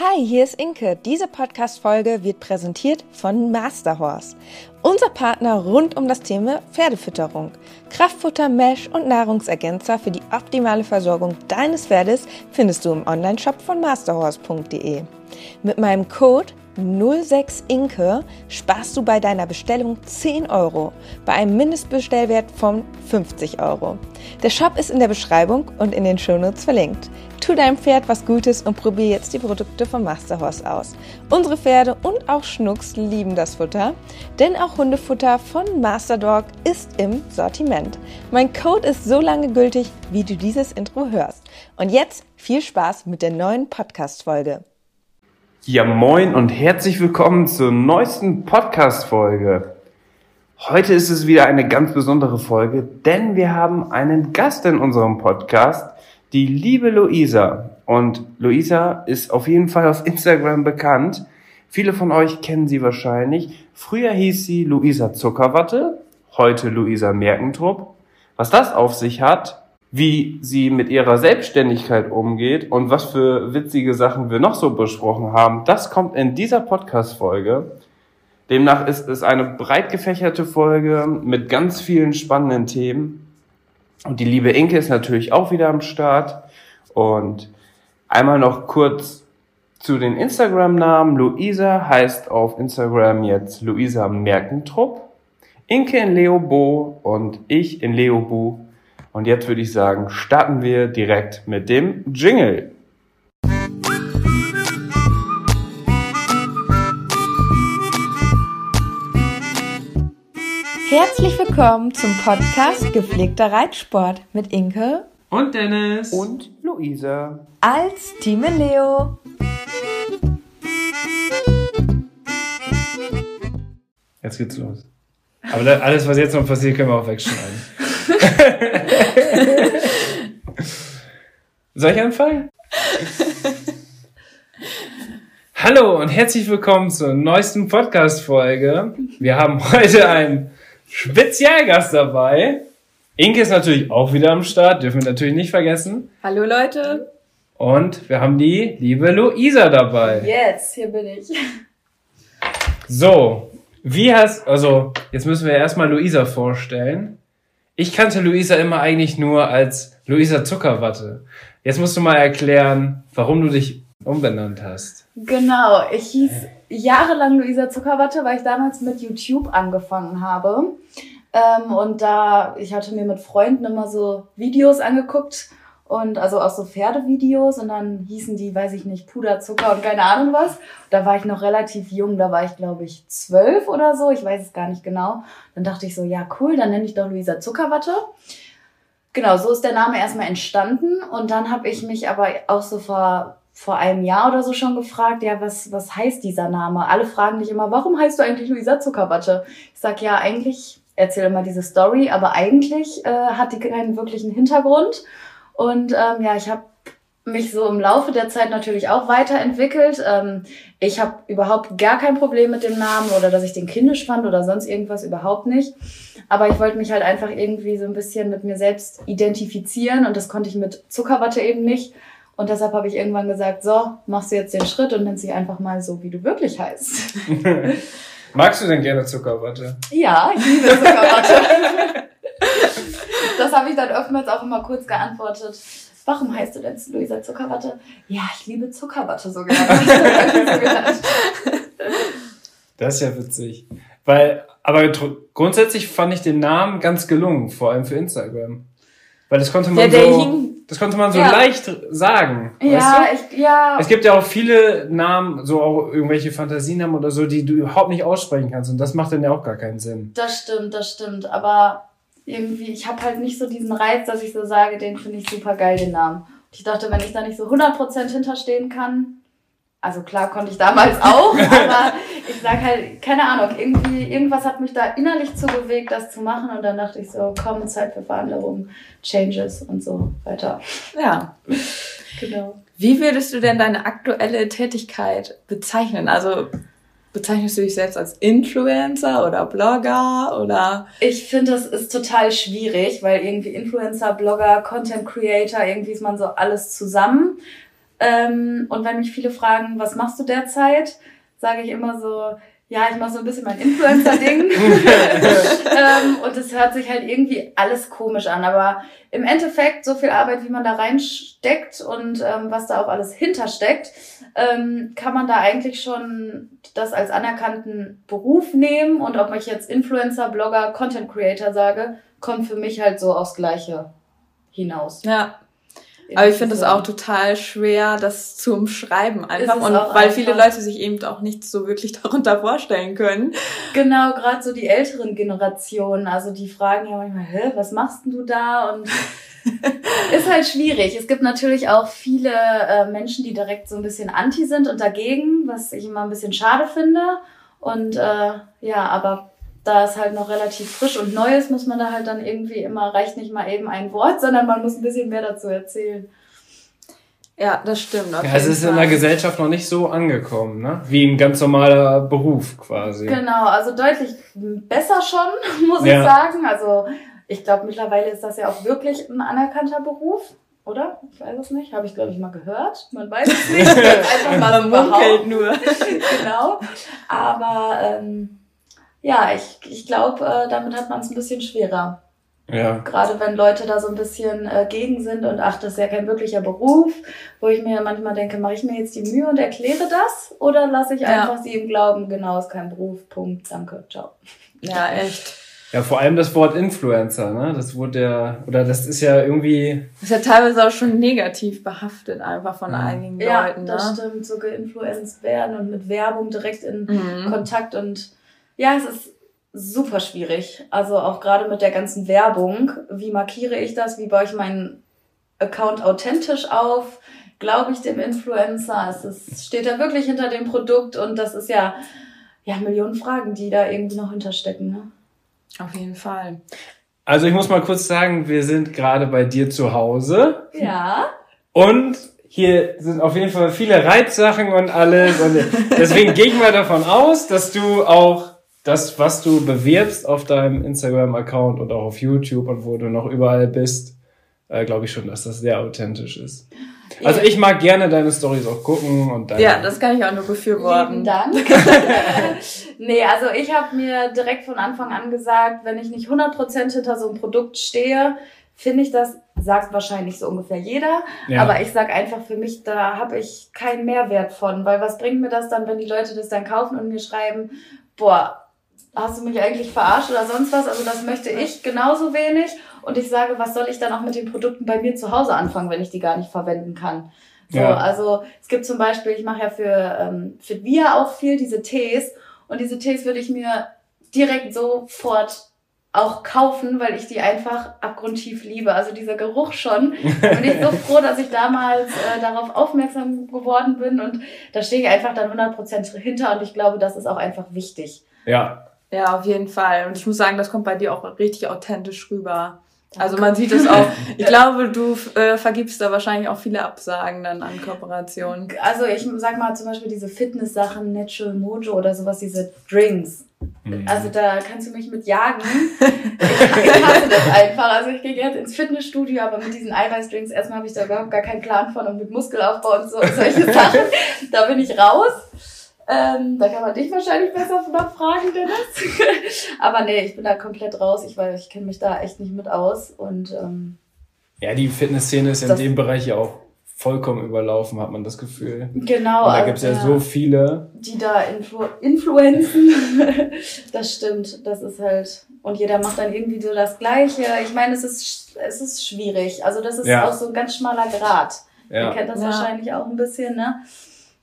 Hi, hier ist Inke. Diese Podcast-Folge wird präsentiert von Masterhorse. Unser Partner rund um das Thema Pferdefütterung. Kraftfutter, Mesh und Nahrungsergänzer für die optimale Versorgung deines Pferdes findest du im Onlineshop von masterhorse.de. Mit meinem Code 06 Inke sparst du bei deiner Bestellung 10 Euro bei einem Mindestbestellwert von 50 Euro. Der Shop ist in der Beschreibung und in den Shownotes verlinkt. Tu deinem Pferd was Gutes und probier jetzt die Produkte von Masterhorse aus. Unsere Pferde und auch Schnucks lieben das Futter, denn auch Hundefutter von Masterdog ist im Sortiment. Mein Code ist so lange gültig, wie du dieses Intro hörst. Und jetzt viel Spaß mit der neuen Podcast-Folge. Ja, moin und herzlich willkommen zur neuesten Podcast-Folge. Heute ist es wieder eine ganz besondere Folge, denn wir haben einen Gast in unserem Podcast, die liebe Luisa. Und Luisa ist auf jeden Fall auf Instagram bekannt. Viele von euch kennen sie wahrscheinlich. Früher hieß sie Luisa Zuckerwatte, heute Luisa Merkentrupp. Was das auf sich hat, wie sie mit ihrer Selbstständigkeit umgeht und was für witzige Sachen wir noch so besprochen haben, das kommt in dieser Podcast-Folge. Demnach ist es eine breit gefächerte Folge mit ganz vielen spannenden Themen. Und die liebe Inke ist natürlich auch wieder am Start. Und einmal noch kurz zu den Instagram-Namen. Luisa heißt auf Instagram jetzt Luisa Merkentrupp. Inke in Leobo und ich in Leobu. Und jetzt würde ich sagen, starten wir direkt mit dem Jingle. Herzlich willkommen zum Podcast Gepflegter Reitsport mit Inke und Dennis und Luisa als Team Leo. Jetzt geht's los. Aber alles, was jetzt noch passiert, können wir auch wegschneiden. Soll ich anfangen? Hallo und herzlich willkommen zur neuesten Podcast-Folge. Wir haben heute einen Spezialgast dabei. Inke ist natürlich auch wieder am Start, dürfen wir natürlich nicht vergessen. Hallo Leute. Und wir haben die liebe Luisa dabei. Jetzt, hier bin ich. So, wie hast, also jetzt müssen wir erstmal Luisa vorstellen. Ich kannte Luisa immer eigentlich nur als Luisa Zuckerwatte. Jetzt musst du mal erklären, warum du dich umbenannt hast. Genau, ich hieß jahrelang Luisa Zuckerwatte, weil ich damals mit YouTube angefangen habe. Ähm, und da, ich hatte mir mit Freunden immer so Videos angeguckt und also auch so Pferdevideos und dann hießen die, weiß ich nicht, Puderzucker und keine Ahnung was. Da war ich noch relativ jung, da war ich glaube ich zwölf oder so, ich weiß es gar nicht genau. Dann dachte ich so, ja cool, dann nenne ich doch Luisa Zuckerwatte. Genau, so ist der Name erstmal entstanden und dann habe ich mich aber auch so vor vor einem Jahr oder so schon gefragt, ja, was, was heißt dieser Name? Alle fragen dich immer, warum heißt du eigentlich Luisa Zuckerwatte? Ich sag ja, eigentlich erzähle immer diese Story, aber eigentlich äh, hat die keinen wirklichen Hintergrund. Und ähm, ja, ich habe mich so im Laufe der Zeit natürlich auch weiterentwickelt. Ähm, ich habe überhaupt gar kein Problem mit dem Namen oder dass ich den kindisch fand oder sonst irgendwas überhaupt nicht. Aber ich wollte mich halt einfach irgendwie so ein bisschen mit mir selbst identifizieren und das konnte ich mit Zuckerwatte eben nicht. Und deshalb habe ich irgendwann gesagt, so, machst du jetzt den Schritt und nennst dich einfach mal so, wie du wirklich heißt. Magst du denn gerne Zuckerwatte? Ja, ich liebe Zuckerwatte. das habe ich dann oftmals auch immer kurz geantwortet. Warum heißt du denn Luisa Zuckerwatte? Ja, ich liebe Zuckerwatte sogar. das ist ja witzig. Weil, aber grundsätzlich fand ich den Namen ganz gelungen, vor allem für Instagram. Weil das konnte man ja, so, das konnte man so ja. leicht sagen. Ja, weißt du? ich, ja. Es gibt ja auch viele Namen, so auch irgendwelche Fantasienamen oder so, die du überhaupt nicht aussprechen kannst. Und das macht dann ja auch gar keinen Sinn. Das stimmt, das stimmt. Aber irgendwie, ich habe halt nicht so diesen Reiz, dass ich so sage, den finde ich super geil, den Namen. Und ich dachte, wenn ich da nicht so 100% hinterstehen kann, also klar konnte ich damals auch, aber ich sag halt, keine Ahnung, irgendwie, irgendwas hat mich da innerlich zu bewegt, das zu machen und dann dachte ich so, komm, Zeit für Veränderungen, Changes und so weiter. Ja. Genau. Wie würdest du denn deine aktuelle Tätigkeit bezeichnen? Also bezeichnest du dich selbst als Influencer oder Blogger oder? Ich finde, das ist total schwierig, weil irgendwie Influencer, Blogger, Content Creator, irgendwie ist man so alles zusammen. Ähm, und wenn mich viele fragen, was machst du derzeit, sage ich immer so, ja, ich mache so ein bisschen mein Influencer-Ding. ähm, und es hört sich halt irgendwie alles komisch an. Aber im Endeffekt, so viel Arbeit, wie man da reinsteckt und ähm, was da auch alles hintersteckt, ähm, kann man da eigentlich schon das als anerkannten Beruf nehmen. Und ob ich jetzt Influencer, Blogger, Content Creator sage, kommt für mich halt so aufs Gleiche hinaus. Ja, aber ich finde es auch total schwer, das zu umschreiben einfach. Und weil viele Leute sich eben auch nicht so wirklich darunter vorstellen können. Genau, gerade so die älteren Generationen. Also die fragen ja manchmal, hä, was machst du da? Und ist halt schwierig. Es gibt natürlich auch viele äh, Menschen, die direkt so ein bisschen anti sind und dagegen, was ich immer ein bisschen schade finde. Und äh, ja, aber da es halt noch relativ frisch und neu ist, muss man da halt dann irgendwie immer, reicht nicht mal eben ein Wort, sondern man muss ein bisschen mehr dazu erzählen. Ja, das stimmt. Ja, es ist Fall. in der Gesellschaft noch nicht so angekommen, ne? Wie ein ganz normaler Beruf quasi. Genau, also deutlich besser schon, muss ja. ich sagen. Also ich glaube, mittlerweile ist das ja auch wirklich ein anerkannter Beruf. Oder? Ich weiß es nicht. Habe ich, glaube ich, mal gehört. Man weiß es nicht. Einfach mal so munkelt nur. genau. Aber ähm, ja, ich, ich glaube, äh, damit hat man es ein bisschen schwerer. Ja. Gerade wenn Leute da so ein bisschen äh, gegen sind und ach, das ist ja kein wirklicher Beruf, wo ich mir manchmal denke, mache ich mir jetzt die Mühe und erkläre das oder lasse ich ja. einfach sie im Glauben, genau, ist kein Beruf, Punkt, danke, ciao. Ja, echt. Ja, vor allem das Wort Influencer, ne? Das wurde ja, oder das ist ja irgendwie. Das ist ja teilweise auch schon negativ behaftet, einfach von ja. einigen ja, Leuten. Ja, das ne? stimmt, so geinfluenced werden und mit Werbung direkt in mhm. Kontakt und ja, es ist super schwierig. Also auch gerade mit der ganzen Werbung. Wie markiere ich das? Wie baue ich meinen Account authentisch auf? Glaube ich dem Influencer? Es ist, steht er wirklich hinter dem Produkt? Und das ist ja, ja, Millionen Fragen, die da irgendwie noch hinterstecken. Ne? Auf jeden Fall. Also ich muss mal kurz sagen, wir sind gerade bei dir zu Hause. Ja. Und hier sind auf jeden Fall viele Reizsachen und alles. Und deswegen gehe ich mal davon aus, dass du auch das, was du bewirbst auf deinem Instagram-Account und auch auf YouTube und wo du noch überall bist, äh, glaube ich schon, dass das sehr authentisch ist. Also ich mag gerne deine Stories auch gucken und deine Ja, das kann ich auch nur befürworten. Lieben Dank. nee, also ich habe mir direkt von Anfang an gesagt, wenn ich nicht 100% hinter so einem Produkt stehe, finde ich das, sagt wahrscheinlich so ungefähr jeder, ja. aber ich sag einfach für mich, da habe ich keinen Mehrwert von, weil was bringt mir das dann, wenn die Leute das dann kaufen und mir schreiben, boah, hast du mich eigentlich verarscht oder sonst was? Also das möchte ich genauso wenig. Und ich sage, was soll ich dann auch mit den Produkten bei mir zu Hause anfangen, wenn ich die gar nicht verwenden kann? So, ja. also es gibt zum Beispiel, ich mache ja für, ähm, für Via auch viel diese Tees und diese Tees würde ich mir direkt sofort auch kaufen, weil ich die einfach abgrundtief liebe. Also dieser Geruch schon. Bin ich so froh, dass ich damals äh, darauf aufmerksam geworden bin und da stehe ich einfach dann 100% hinter und ich glaube, das ist auch einfach wichtig. Ja, ja, auf jeden Fall. Und ich muss sagen, das kommt bei dir auch richtig authentisch rüber. Also man sieht es auch. Ich glaube, du äh, vergibst da wahrscheinlich auch viele Absagen dann an Kooperationen. Also ich sag mal zum Beispiel diese Fitness-Sachen, Natural Mojo oder sowas, diese Drinks. Mhm. Also da kannst du mich mit jagen. Ich, ich hasse das einfach. Also ich gehe gerne ins Fitnessstudio, aber mit diesen Eiweißdrinks, erstmal habe ich da überhaupt gar keinen Plan von und mit Muskelaufbau und so solche Sachen, da bin ich raus. Ähm, da kann man dich wahrscheinlich besser noch fragen, Dennis. Aber nee, ich bin da komplett raus. Ich weiß, ich kenne mich da echt nicht mit aus. Und ähm, ja, die Fitnessszene ist in dem Bereich ja auch vollkommen überlaufen, hat man das Gefühl. Genau. Und da gibt's ja, ja so viele. Die da influ influenzen. das stimmt. Das ist halt. Und jeder macht dann irgendwie so das Gleiche. Ich meine, es ist, es ist schwierig. Also das ist ja. auch so ein ganz schmaler Grad. Ja. Ihr kennt das ja. wahrscheinlich auch ein bisschen, ne?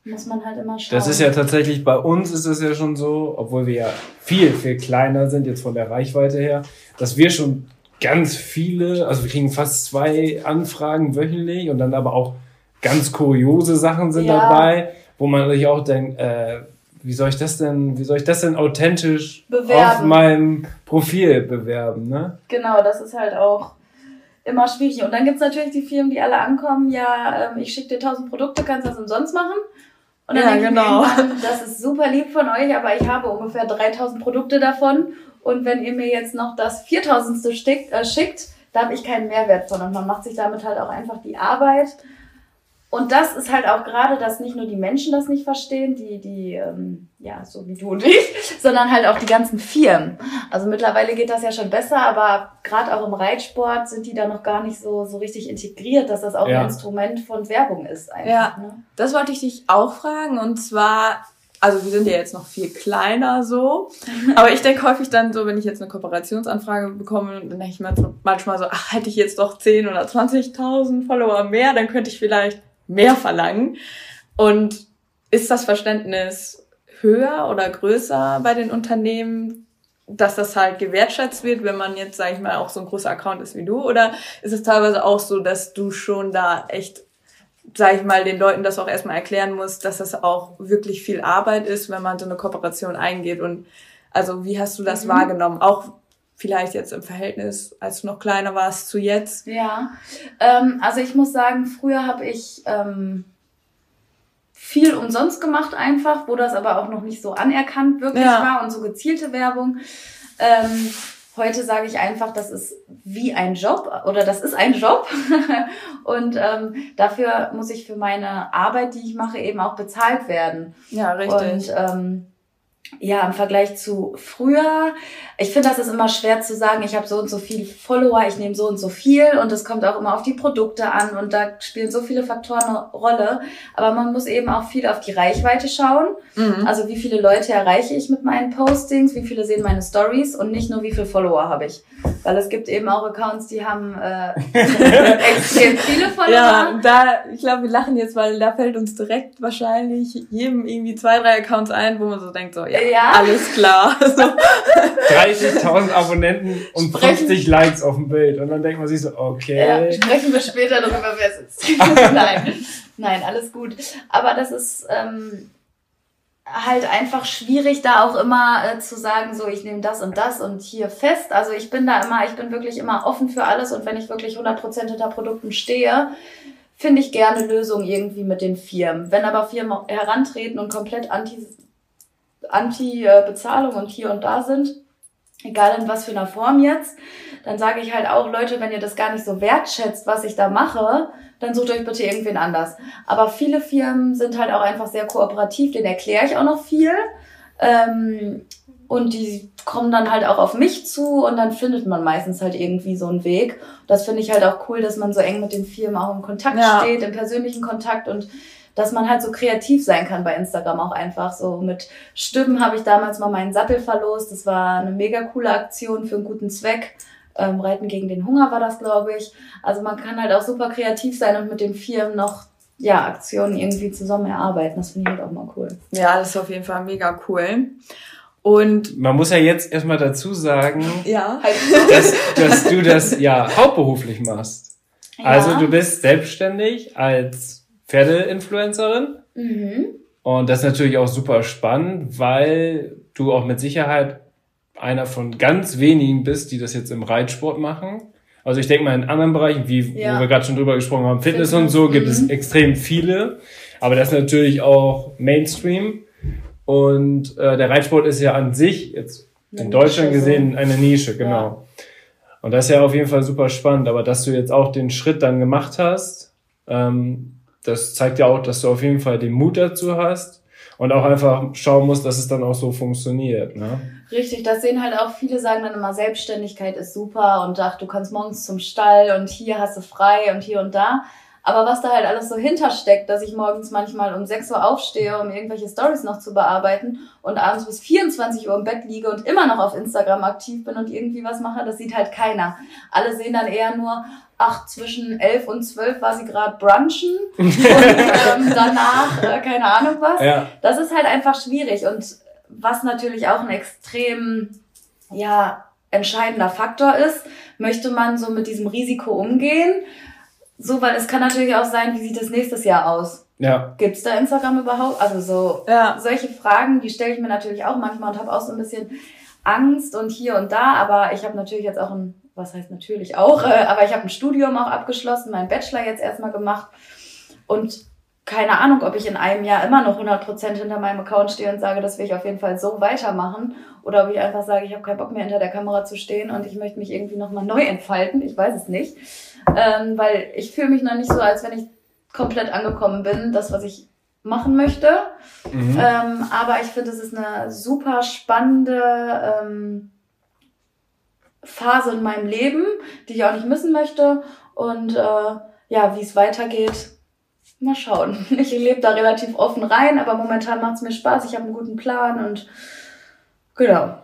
Muss man halt immer schauen. Das ist ja tatsächlich, bei uns ist es ja schon so, obwohl wir ja viel, viel kleiner sind, jetzt von der Reichweite her, dass wir schon ganz viele, also wir kriegen fast zwei Anfragen wöchentlich und dann aber auch ganz kuriose Sachen sind ja. dabei, wo man sich auch denkt, äh, wie soll ich das denn, wie soll ich das denn authentisch bewerben. auf meinem Profil bewerben, ne? Genau, das ist halt auch immer schwierig. Und dann gibt's natürlich die Firmen, die alle ankommen, ja, ähm, ich schicke dir tausend Produkte, kannst das umsonst machen. Und dann ja, denke genau. ich mir das ist super lieb von euch, aber ich habe ungefähr 3000 Produkte davon. Und wenn ihr mir jetzt noch das 4000. Schickt, äh, schickt da habe ich keinen Mehrwert. Und man macht sich damit halt auch einfach die Arbeit. Und das ist halt auch gerade, dass nicht nur die Menschen das nicht verstehen, die, die, ähm, ja, so wie du und ich, sondern halt auch die ganzen Firmen. Also mittlerweile geht das ja schon besser, aber gerade auch im Reitsport sind die da noch gar nicht so, so richtig integriert, dass das auch ja. ein Instrument von Werbung ist. Einfach, ja, ne? das wollte ich dich auch fragen. Und zwar, also wir sind ja jetzt noch viel kleiner so, aber ich denke häufig dann so, wenn ich jetzt eine Kooperationsanfrage bekomme, dann denke ich manchmal so, ach, hätte ich jetzt doch 10 oder 20.000 Follower mehr, dann könnte ich vielleicht mehr verlangen. Und ist das Verständnis höher oder größer bei den Unternehmen, dass das halt gewertschätzt wird, wenn man jetzt, sag ich mal, auch so ein großer Account ist wie du? Oder ist es teilweise auch so, dass du schon da echt, sag ich mal, den Leuten das auch erstmal erklären musst, dass das auch wirklich viel Arbeit ist, wenn man so eine Kooperation eingeht? Und also wie hast du das mhm. wahrgenommen? Auch vielleicht jetzt im Verhältnis, als du noch kleiner warst, zu jetzt? Ja, ähm, also ich muss sagen, früher habe ich ähm, viel umsonst gemacht einfach, wo das aber auch noch nicht so anerkannt wirklich ja. war und so gezielte Werbung. Ähm, heute sage ich einfach, das ist wie ein Job oder das ist ein Job und ähm, dafür muss ich für meine Arbeit, die ich mache, eben auch bezahlt werden. Ja, richtig. Und ähm, ja, im Vergleich zu früher, ich finde, das ist immer schwer zu sagen, ich habe so und so viel Follower, ich nehme so und so viel und es kommt auch immer auf die Produkte an und da spielen so viele Faktoren eine Rolle. Aber man muss eben auch viel auf die Reichweite schauen. Mhm. Also wie viele Leute erreiche ich mit meinen Postings, wie viele sehen meine Stories und nicht nur wie viele Follower habe ich. Weil es gibt eben auch Accounts, die haben äh, extrem viele Follower. Ja, da, ich glaube, wir lachen jetzt, weil da fällt uns direkt wahrscheinlich jedem irgendwie zwei, drei Accounts ein, wo man so denkt, so, ja, ja. alles klar. So. 30.000 Abonnenten und sprechen, 50 Likes auf dem Bild. Und dann denkt man sich so, okay. Ja, sprechen wir später darüber, wer sitzt. Nein. Nein, alles gut. Aber das ist ähm, halt einfach schwierig, da auch immer äh, zu sagen, so ich nehme das und das und hier fest. Also ich bin da immer, ich bin wirklich immer offen für alles und wenn ich wirklich 100% hinter Produkten stehe, finde ich gerne Lösungen irgendwie mit den Firmen. Wenn aber Firmen herantreten und komplett anti Anti-Bezahlung und hier und da sind, egal in was für einer Form jetzt, dann sage ich halt auch, Leute, wenn ihr das gar nicht so wertschätzt, was ich da mache, dann sucht euch bitte irgendwen anders. Aber viele Firmen sind halt auch einfach sehr kooperativ, denen erkläre ich auch noch viel. Ähm, und die kommen dann halt auch auf mich zu und dann findet man meistens halt irgendwie so einen Weg. Das finde ich halt auch cool, dass man so eng mit den Firmen auch im Kontakt ja. steht, im persönlichen Kontakt und dass man halt so kreativ sein kann bei Instagram auch einfach. So mit Stimmen habe ich damals mal meinen Sattel verlost. Das war eine mega coole Aktion für einen guten Zweck. Ähm, Reiten gegen den Hunger war das, glaube ich. Also man kann halt auch super kreativ sein und mit den Firmen noch ja, Aktionen irgendwie zusammen erarbeiten. Das finde ich halt auch mal cool. Ja, das ist auf jeden Fall mega cool. Und man muss ja jetzt erstmal dazu sagen, ja. dass, dass du das ja hauptberuflich machst. Ja. Also du bist selbstständig als Pferdeinfluencerin. Mhm. Und das ist natürlich auch super spannend, weil du auch mit Sicherheit einer von ganz wenigen bist, die das jetzt im Reitsport machen. Also ich denke mal in anderen Bereichen, wie ja. wo wir gerade schon drüber gesprochen haben, Fitness, Fitness. und so, gibt mhm. es extrem viele. Aber das ist natürlich auch Mainstream. Und äh, der Reitsport ist ja an sich jetzt eine in Nische Deutschland gesehen so. eine Nische, genau. Ja. Und das ist ja auf jeden Fall super spannend. Aber dass du jetzt auch den Schritt dann gemacht hast, ähm, das zeigt ja auch, dass du auf jeden Fall den Mut dazu hast und auch einfach schauen musst, dass es dann auch so funktioniert. Ne? Richtig, das sehen halt auch viele sagen dann immer, Selbstständigkeit ist super und ach, du kannst morgens zum Stall und hier hast du frei und hier und da. Aber was da halt alles so hintersteckt, dass ich morgens manchmal um 6 Uhr aufstehe, um irgendwelche Stories noch zu bearbeiten und abends bis 24 Uhr im Bett liege und immer noch auf Instagram aktiv bin und irgendwie was mache, das sieht halt keiner. Alle sehen dann eher nur, ach, zwischen 11 und 12 war sie gerade brunchen und ähm, danach, äh, keine Ahnung was. Ja. Das ist halt einfach schwierig und was natürlich auch ein extrem, ja, entscheidender Faktor ist, möchte man so mit diesem Risiko umgehen so, weil es kann natürlich auch sein, wie sieht es nächstes Jahr aus? Ja. Gibt's da Instagram überhaupt? Also so ja. solche Fragen, die stelle ich mir natürlich auch manchmal und habe auch so ein bisschen Angst und hier und da, aber ich habe natürlich jetzt auch ein, was heißt natürlich auch, äh, aber ich habe ein Studium auch abgeschlossen, meinen Bachelor jetzt erstmal gemacht und keine Ahnung, ob ich in einem Jahr immer noch 100% hinter meinem Account stehe und sage, das will ich auf jeden Fall so weitermachen oder ob ich einfach sage, ich habe keinen Bock mehr hinter der Kamera zu stehen und ich möchte mich irgendwie nochmal neu entfalten, ich weiß es nicht ähm, weil ich fühle mich noch nicht so, als wenn ich komplett angekommen bin, das, was ich machen möchte. Mhm. Ähm, aber ich finde, es ist eine super spannende ähm, Phase in meinem Leben, die ich auch nicht missen möchte. Und äh, ja, wie es weitergeht, mal schauen. Ich lebe da relativ offen rein, aber momentan macht es mir Spaß. Ich habe einen guten Plan und genau.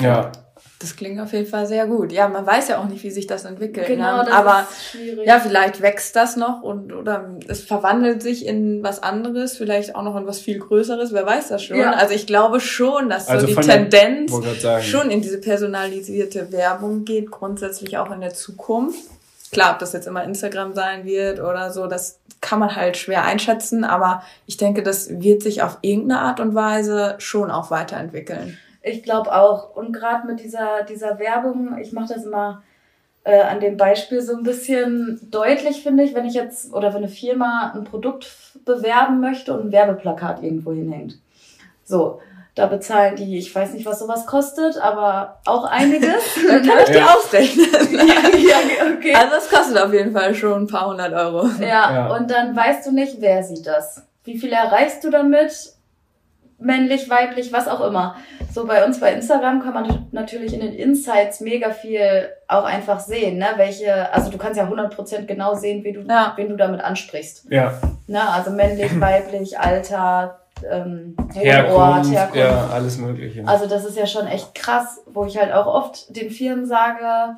Ja. Das klingt auf jeden Fall sehr gut. Ja, man weiß ja auch nicht, wie sich das entwickelt. Genau, ne? das Aber ist schwierig. ja, vielleicht wächst das noch und oder es verwandelt sich in was anderes, vielleicht auch noch in was viel Größeres. Wer weiß das schon? Ja. Also ich glaube schon, dass so Also die von der- Tendenz sagen. schon in diese personalisierte Werbung geht, grundsätzlich auch in der Zukunft. Klar, ob das jetzt immer Instagram sein wird oder so, das kann man halt schwer einschätzen, aber ich denke, das wird sich auf irgendeine Art und Weise schon auch weiterentwickeln. Ich glaube auch. Und gerade mit dieser, dieser Werbung, ich mache das immer äh, an dem Beispiel so ein bisschen deutlich, finde ich, wenn ich jetzt oder wenn eine Firma ein Produkt bewerben möchte und ein Werbeplakat irgendwo hinhängt. So, da bezahlen die, ich weiß nicht, was sowas kostet, aber auch einiges. Dann kann ich dir Ja. ausrechnen. ja, okay. Also es kostet auf jeden Fall schon ein paar hundert Euro. Ja, Ja. und dann weißt du nicht, wer sieht das. Wie viel erreichst du damit? Männlich, weiblich, was auch immer. So bei uns bei Instagram kann man natürlich in den Insights mega viel auch einfach sehen, ne? Welche, also du kannst ja 100% genau sehen, wie du, Ja. wen du damit ansprichst. Ja. Ne? Also männlich, weiblich, Alter, ähm, Wohnort, Herkunft, Herkunft. ja, alles Mögliche. Also das ist ja schon echt krass, wo ich halt auch oft den Firmen sage,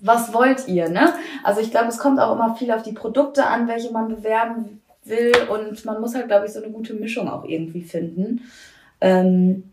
was wollt ihr, ne? Also ich glaube, es kommt auch immer viel auf die Produkte an, welche man bewerben will und man muss halt, glaube ich, so eine gute Mischung auch irgendwie finden. Ähm,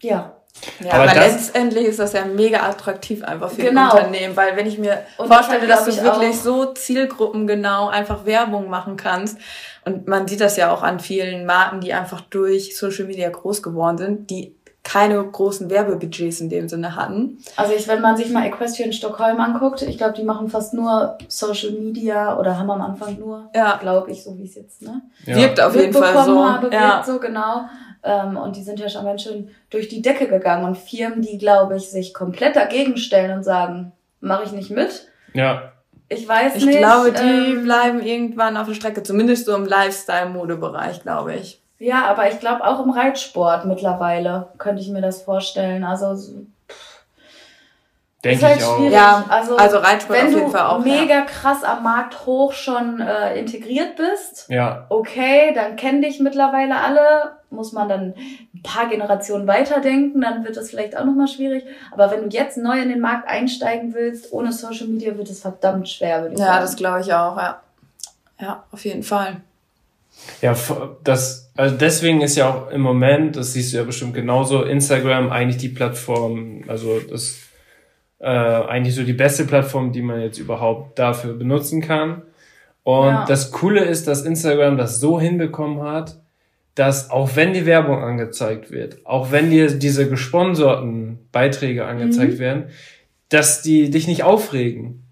ja. Ja, Aber aber, letztendlich ist das ja mega attraktiv einfach für Genau. Unternehmen, weil wenn ich mir Und vorstelle, dass du wirklich so zielgruppengenau einfach Werbung machen kannst und man sieht das ja auch an vielen Marken, die einfach durch Social Media groß geworden sind, die keine großen Werbebudgets in dem Sinne hatten. Also ich, wenn man sich mal Equestrian Stockholm anguckt, ich glaube, die machen fast nur Social Media oder haben am Anfang nur, Ja. glaube ich, so wie es jetzt, ne? ja. Wirkt auf jeden Fall so. habe, ja. wirkt so genau. Ähm, und die sind ja schon ganz schön durch die Decke gegangen. Und Firmen, die, glaube ich, sich komplett dagegen stellen und sagen, mache ich nicht mit. ja. Ich weiß Ich nicht. glaube, die ähm, bleiben irgendwann auf der Strecke, zumindest so im Lifestyle-Modebereich, glaube ich. Ja, aber ich glaube auch im Reitsport mittlerweile könnte ich mir das vorstellen. Also so- Denke ist halt ich auch. schwierig. Ja, also, also Reitsport wenn auf du jeden Fall auch. ja. mega krass am Markt hoch schon äh, integriert bist, Ja. okay, dann kennen dich mittlerweile alle, muss man dann ein paar Generationen weiterdenken, dann wird es vielleicht auch nochmal schwierig. Aber wenn du jetzt neu in den Markt einsteigen willst, ohne Social Media, wird es verdammt schwer, würde ich Ja, sagen. das glaube ich auch, ja. Ja, auf jeden Fall. Ja, das, also deswegen ist ja auch im Moment, das siehst du ja bestimmt genauso, Instagram eigentlich die Plattform, also das äh, eigentlich so die beste Plattform, die man jetzt überhaupt dafür benutzen kann. Und Ja. das Coole ist, dass Instagram das so hinbekommen hat, dass auch wenn die Werbung angezeigt wird, auch wenn dir diese gesponserten Beiträge angezeigt Mhm. werden, dass die dich nicht aufregen.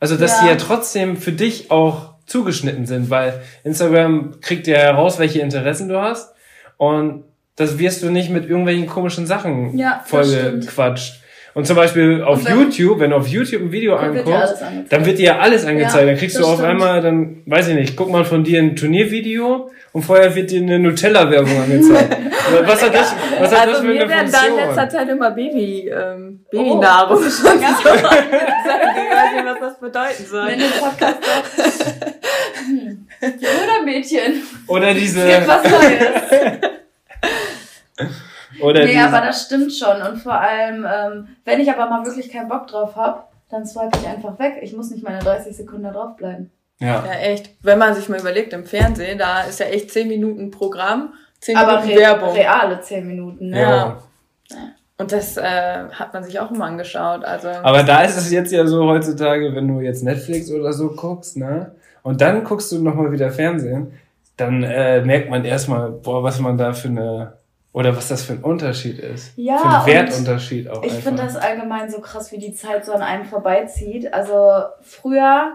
Also, dass Ja. die ja trotzdem für dich auch zugeschnitten sind, weil Instagram kriegt ja heraus, welche Interessen du hast und das wirst du nicht mit irgendwelchen komischen Sachen Ja, vollgequatscht. Und zum Beispiel auf wenn- YouTube, wenn du auf YouTube ein Video wird anguckst, dann wird dir ja alles angezeigt. Ja, dann kriegst du das auf stimmt. einmal, dann, weiß ich nicht, guck mal von dir ein Turniervideo und vorher wird dir eine Nutella-Werbung angezeigt. was hat das, was hat das also für mir eine werden da in letzter Funktion? Zeit immer Baby, ähm, Oh, Babynahrung. das schon ganz ich weiß nicht, was das bedeuten soll. Wenn Podcast. Hm. Oder Mädchen? Oder Es diese, gibt was Neues. oder Nee, aber das stimmt schon. Und vor allem, ähm, wenn ich aber mal wirklich keinen Bock drauf hab, dann swipe ich einfach weg. Ich muss nicht meine 30 Sekunden da drauf bleiben. ja. Ja, echt. Wenn man sich mal überlegt, im Fernsehen, da ist ja echt 10 Minuten Programm, 10 Aber Minuten re Werbung. reale 10 Minuten. Ne? Ja. Und das äh, hat man sich auch immer angeschaut. Also Aber da ist es jetzt ja so heutzutage, wenn du jetzt Netflix oder so guckst, ne? Und dann guckst du nochmal wieder Fernsehen, dann äh, merkt man erstmal, boah, was man da für eine, oder was das für ein Unterschied ist. Ja, Für einen Wertunterschied auch Ich finde das allgemein so krass, wie die Zeit so an einem vorbeizieht. Also früher,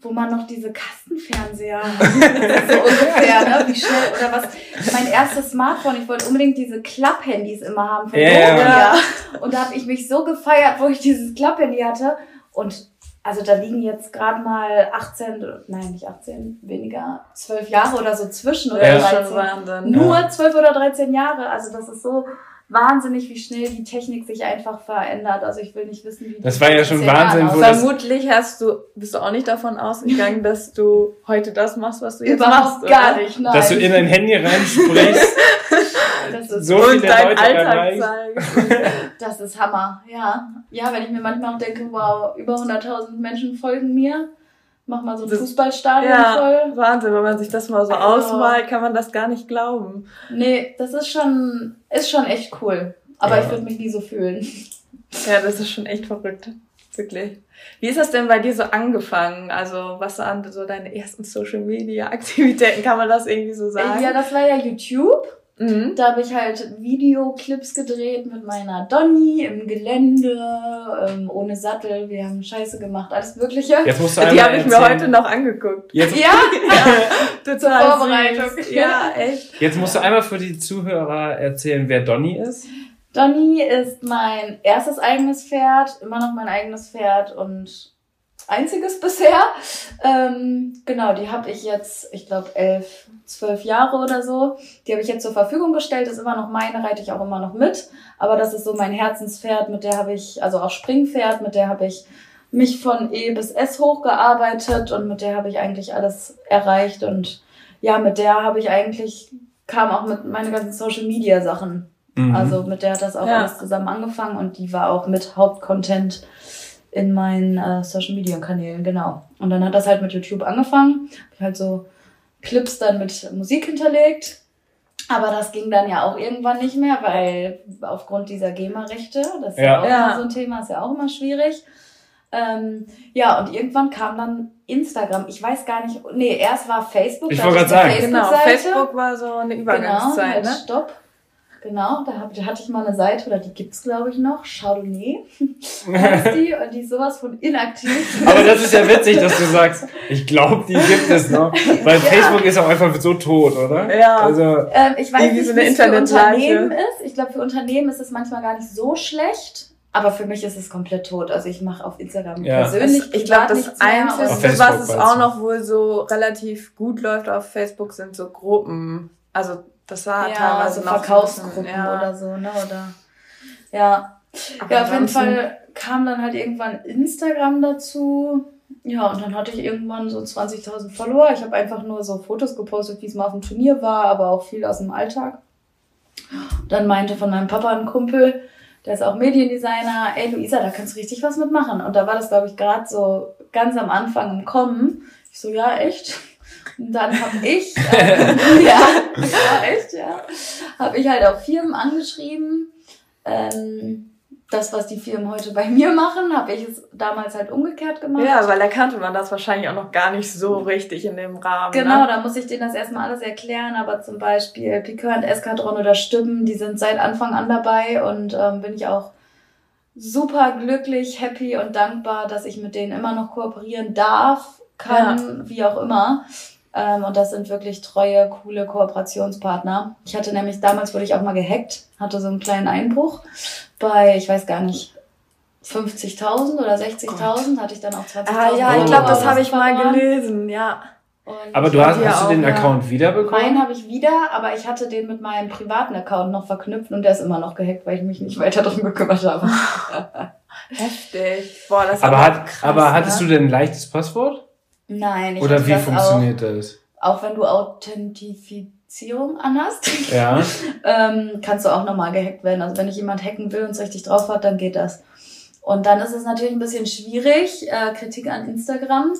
wo man noch diese Kastenfernseher so ungefähr, ne? Wie schnell oder was? Mein erstes Smartphone, ich wollte unbedingt diese Klapphandys immer haben von Ja. Nokia. Und da habe ich mich so gefeiert, wo ich dieses Klapphandy hatte. Und also da liegen jetzt gerade mal 18, nein, nicht 18, weniger, 12 Jahre oder so zwischen oder Ja. 13. Schon Wahnsinn. Nur 12 oder 13 Jahre. Also das ist so wahnsinnig, wie schnell die Technik sich einfach verändert. Also ich will nicht wissen, wie Das die war ja schon 10 Jahren Wahnsinn, wo Vermutlich hast du, bist du auch nicht davon ausgegangen, dass du heute das machst, was du jetzt Überhaupt machst. oder? gar nicht, nein. Dass du in dein Handy reinsprichst, das ist so Und dein Leute Alltag zeigen. Das ist Hammer, ja. Ja, wenn ich mir manchmal auch denke, wow, über 100.000 Menschen folgen mir, mach mal so ein Das- Fußballstadion Ja, voll. Wahnsinn, wenn man sich das mal so Also- ausmalt, kann man das gar nicht glauben. Nee, das ist schon, ist schon echt cool. Aber Ja. ich würde mich nie so fühlen. Ja, das ist schon echt verrückt. Wirklich. Wie ist das denn bei dir so angefangen? Also, was waren so deine ersten Social Media Aktivitäten? Kann man das irgendwie so sagen? Ja, das war ja YouTube. Mhm. Da habe ich halt Videoclips gedreht mit meiner Donny im Gelände, ähm, ohne Sattel. Wir haben Scheiße gemacht, alles Mögliche. Jetzt musst du Die habe ich mir heute noch angeguckt. Jetzt, Ja, Total Vorbereitung. süß. Ja, echt. jetzt musst du einmal für die Zuhörer erzählen, wer Donny ist. Donny ist mein erstes eigenes Pferd, immer noch mein eigenes Pferd und einziges bisher. Ähm, genau, die habe ich jetzt, ich glaube, elf, zwölf Jahre oder so. Die habe ich jetzt zur Verfügung gestellt, ist immer noch meine, reite ich auch immer noch mit. Aber das ist so mein Herzenspferd, mit der habe ich, also auch Springpferd, mit der habe ich mich von E bis S hochgearbeitet und mit der habe ich eigentlich alles erreicht und ja, mit der habe ich eigentlich, kam auch mit meine ganzen Social Media Sachen Mhm. also mit der hat das auch Ja. alles zusammen angefangen und die war auch mit Hauptcontent in meinen äh, Social Media Kanälen, genau. Und dann hat das halt mit YouTube angefangen. Hab ich halt so Clips dann mit Musik hinterlegt. Aber das ging dann ja auch irgendwann nicht mehr, weil aufgrund dieser GEMA-Rechte, das ist ja, Ja. auch Ja. immer so ein Thema, ist ja auch immer schwierig. Ähm, ja, und irgendwann kam dann Instagram. Ich weiß gar nicht, nee, erst war Facebook. Ich da wollte hatte gerade eine sagen. Genau, Facebook-Seite. Facebook war so eine Genau, Übergangszeit, halt ne? Stopp. Genau, da, hab, da hatte ich mal eine Seite, oder die gibt's glaube ich noch, Chardonnay heißt die, und die ist sowas von inaktiv. Aber das ist ja witzig, dass du sagst, ich glaube, die gibt es noch. Weil Facebook ist auch einfach so tot, oder? Ja. Also, ähm, ich weiß nicht, so wie es für. Unternehmen ist. Ich glaube, für Unternehmen ist es manchmal gar nicht so schlecht. Aber für mich ist es komplett tot. Also ich mache auf Instagram Ja. persönlich ich glaube, das Einzige, was es auch noch wohl so relativ gut läuft auf Facebook, sind so Gruppen. Also das war ja, teilweise so noch Verkaufsgruppen bisschen, ja. oder so, ne? Oder ja. Aber Ja, auf jeden Fall kam dann halt irgendwann Instagram dazu. Ja, und dann hatte ich irgendwann so 20.000 Follower. Ich habe einfach nur so Fotos gepostet, wie es mal auf dem Turnier war, aber auch viel aus dem Alltag. Dann meinte von meinem Papa ein Kumpel, der ist auch Mediendesigner, ey Luisa, da kannst du richtig was mitmachen. Und da war das, glaube ich, gerade so ganz am Anfang im Kommen. Ich so, ja, echt? Und dann habe ich, ähm, ja, ja, echt, ja, habe ich halt auch Firmen angeschrieben. Ähm, das, was die Firmen heute bei mir machen, habe ich es damals halt umgekehrt gemacht. Ja, weil da kannte man das wahrscheinlich auch noch gar nicht so richtig in dem Rahmen. Genau, Ne? da muss ich denen das erstmal alles erklären, aber zum Beispiel und Eskadron oder Stimmen, die sind seit Anfang an dabei und ähm, bin ich auch super glücklich, happy und dankbar, dass ich mit denen immer noch kooperieren darf, kann, wie auch immer. Ähm, und das sind wirklich treue, coole Kooperationspartner. Ich hatte nämlich, damals wurde ich auch mal gehackt, hatte so einen kleinen Einbruch bei, ich weiß gar nicht, 50.000 oder 60.000 hatte ich dann auch 20.000 Ah ja, ich glaube, das habe ich mal gelesen, ja. Und aber du hast, hast du auch, den ja. Account wiederbekommen? Meinen habe ich wieder, aber ich hatte den mit meinem privaten Account noch verknüpft und der ist immer noch gehackt, weil ich mich nicht weiter darum gekümmert habe. Heftig. Boah, das ist aber, hat, krass, aber hattest ne? du denn ein leichtes Passwort? Nein, ich Oder wie das funktioniert das? Auch, auch wenn du Authentifizierung anhast, Ja. ähm, kannst du auch nochmal gehackt werden. Also wenn dich jemand hacken will und es richtig drauf hat, dann geht das. Und dann ist es natürlich ein bisschen schwierig, äh, Kritik an Instagram,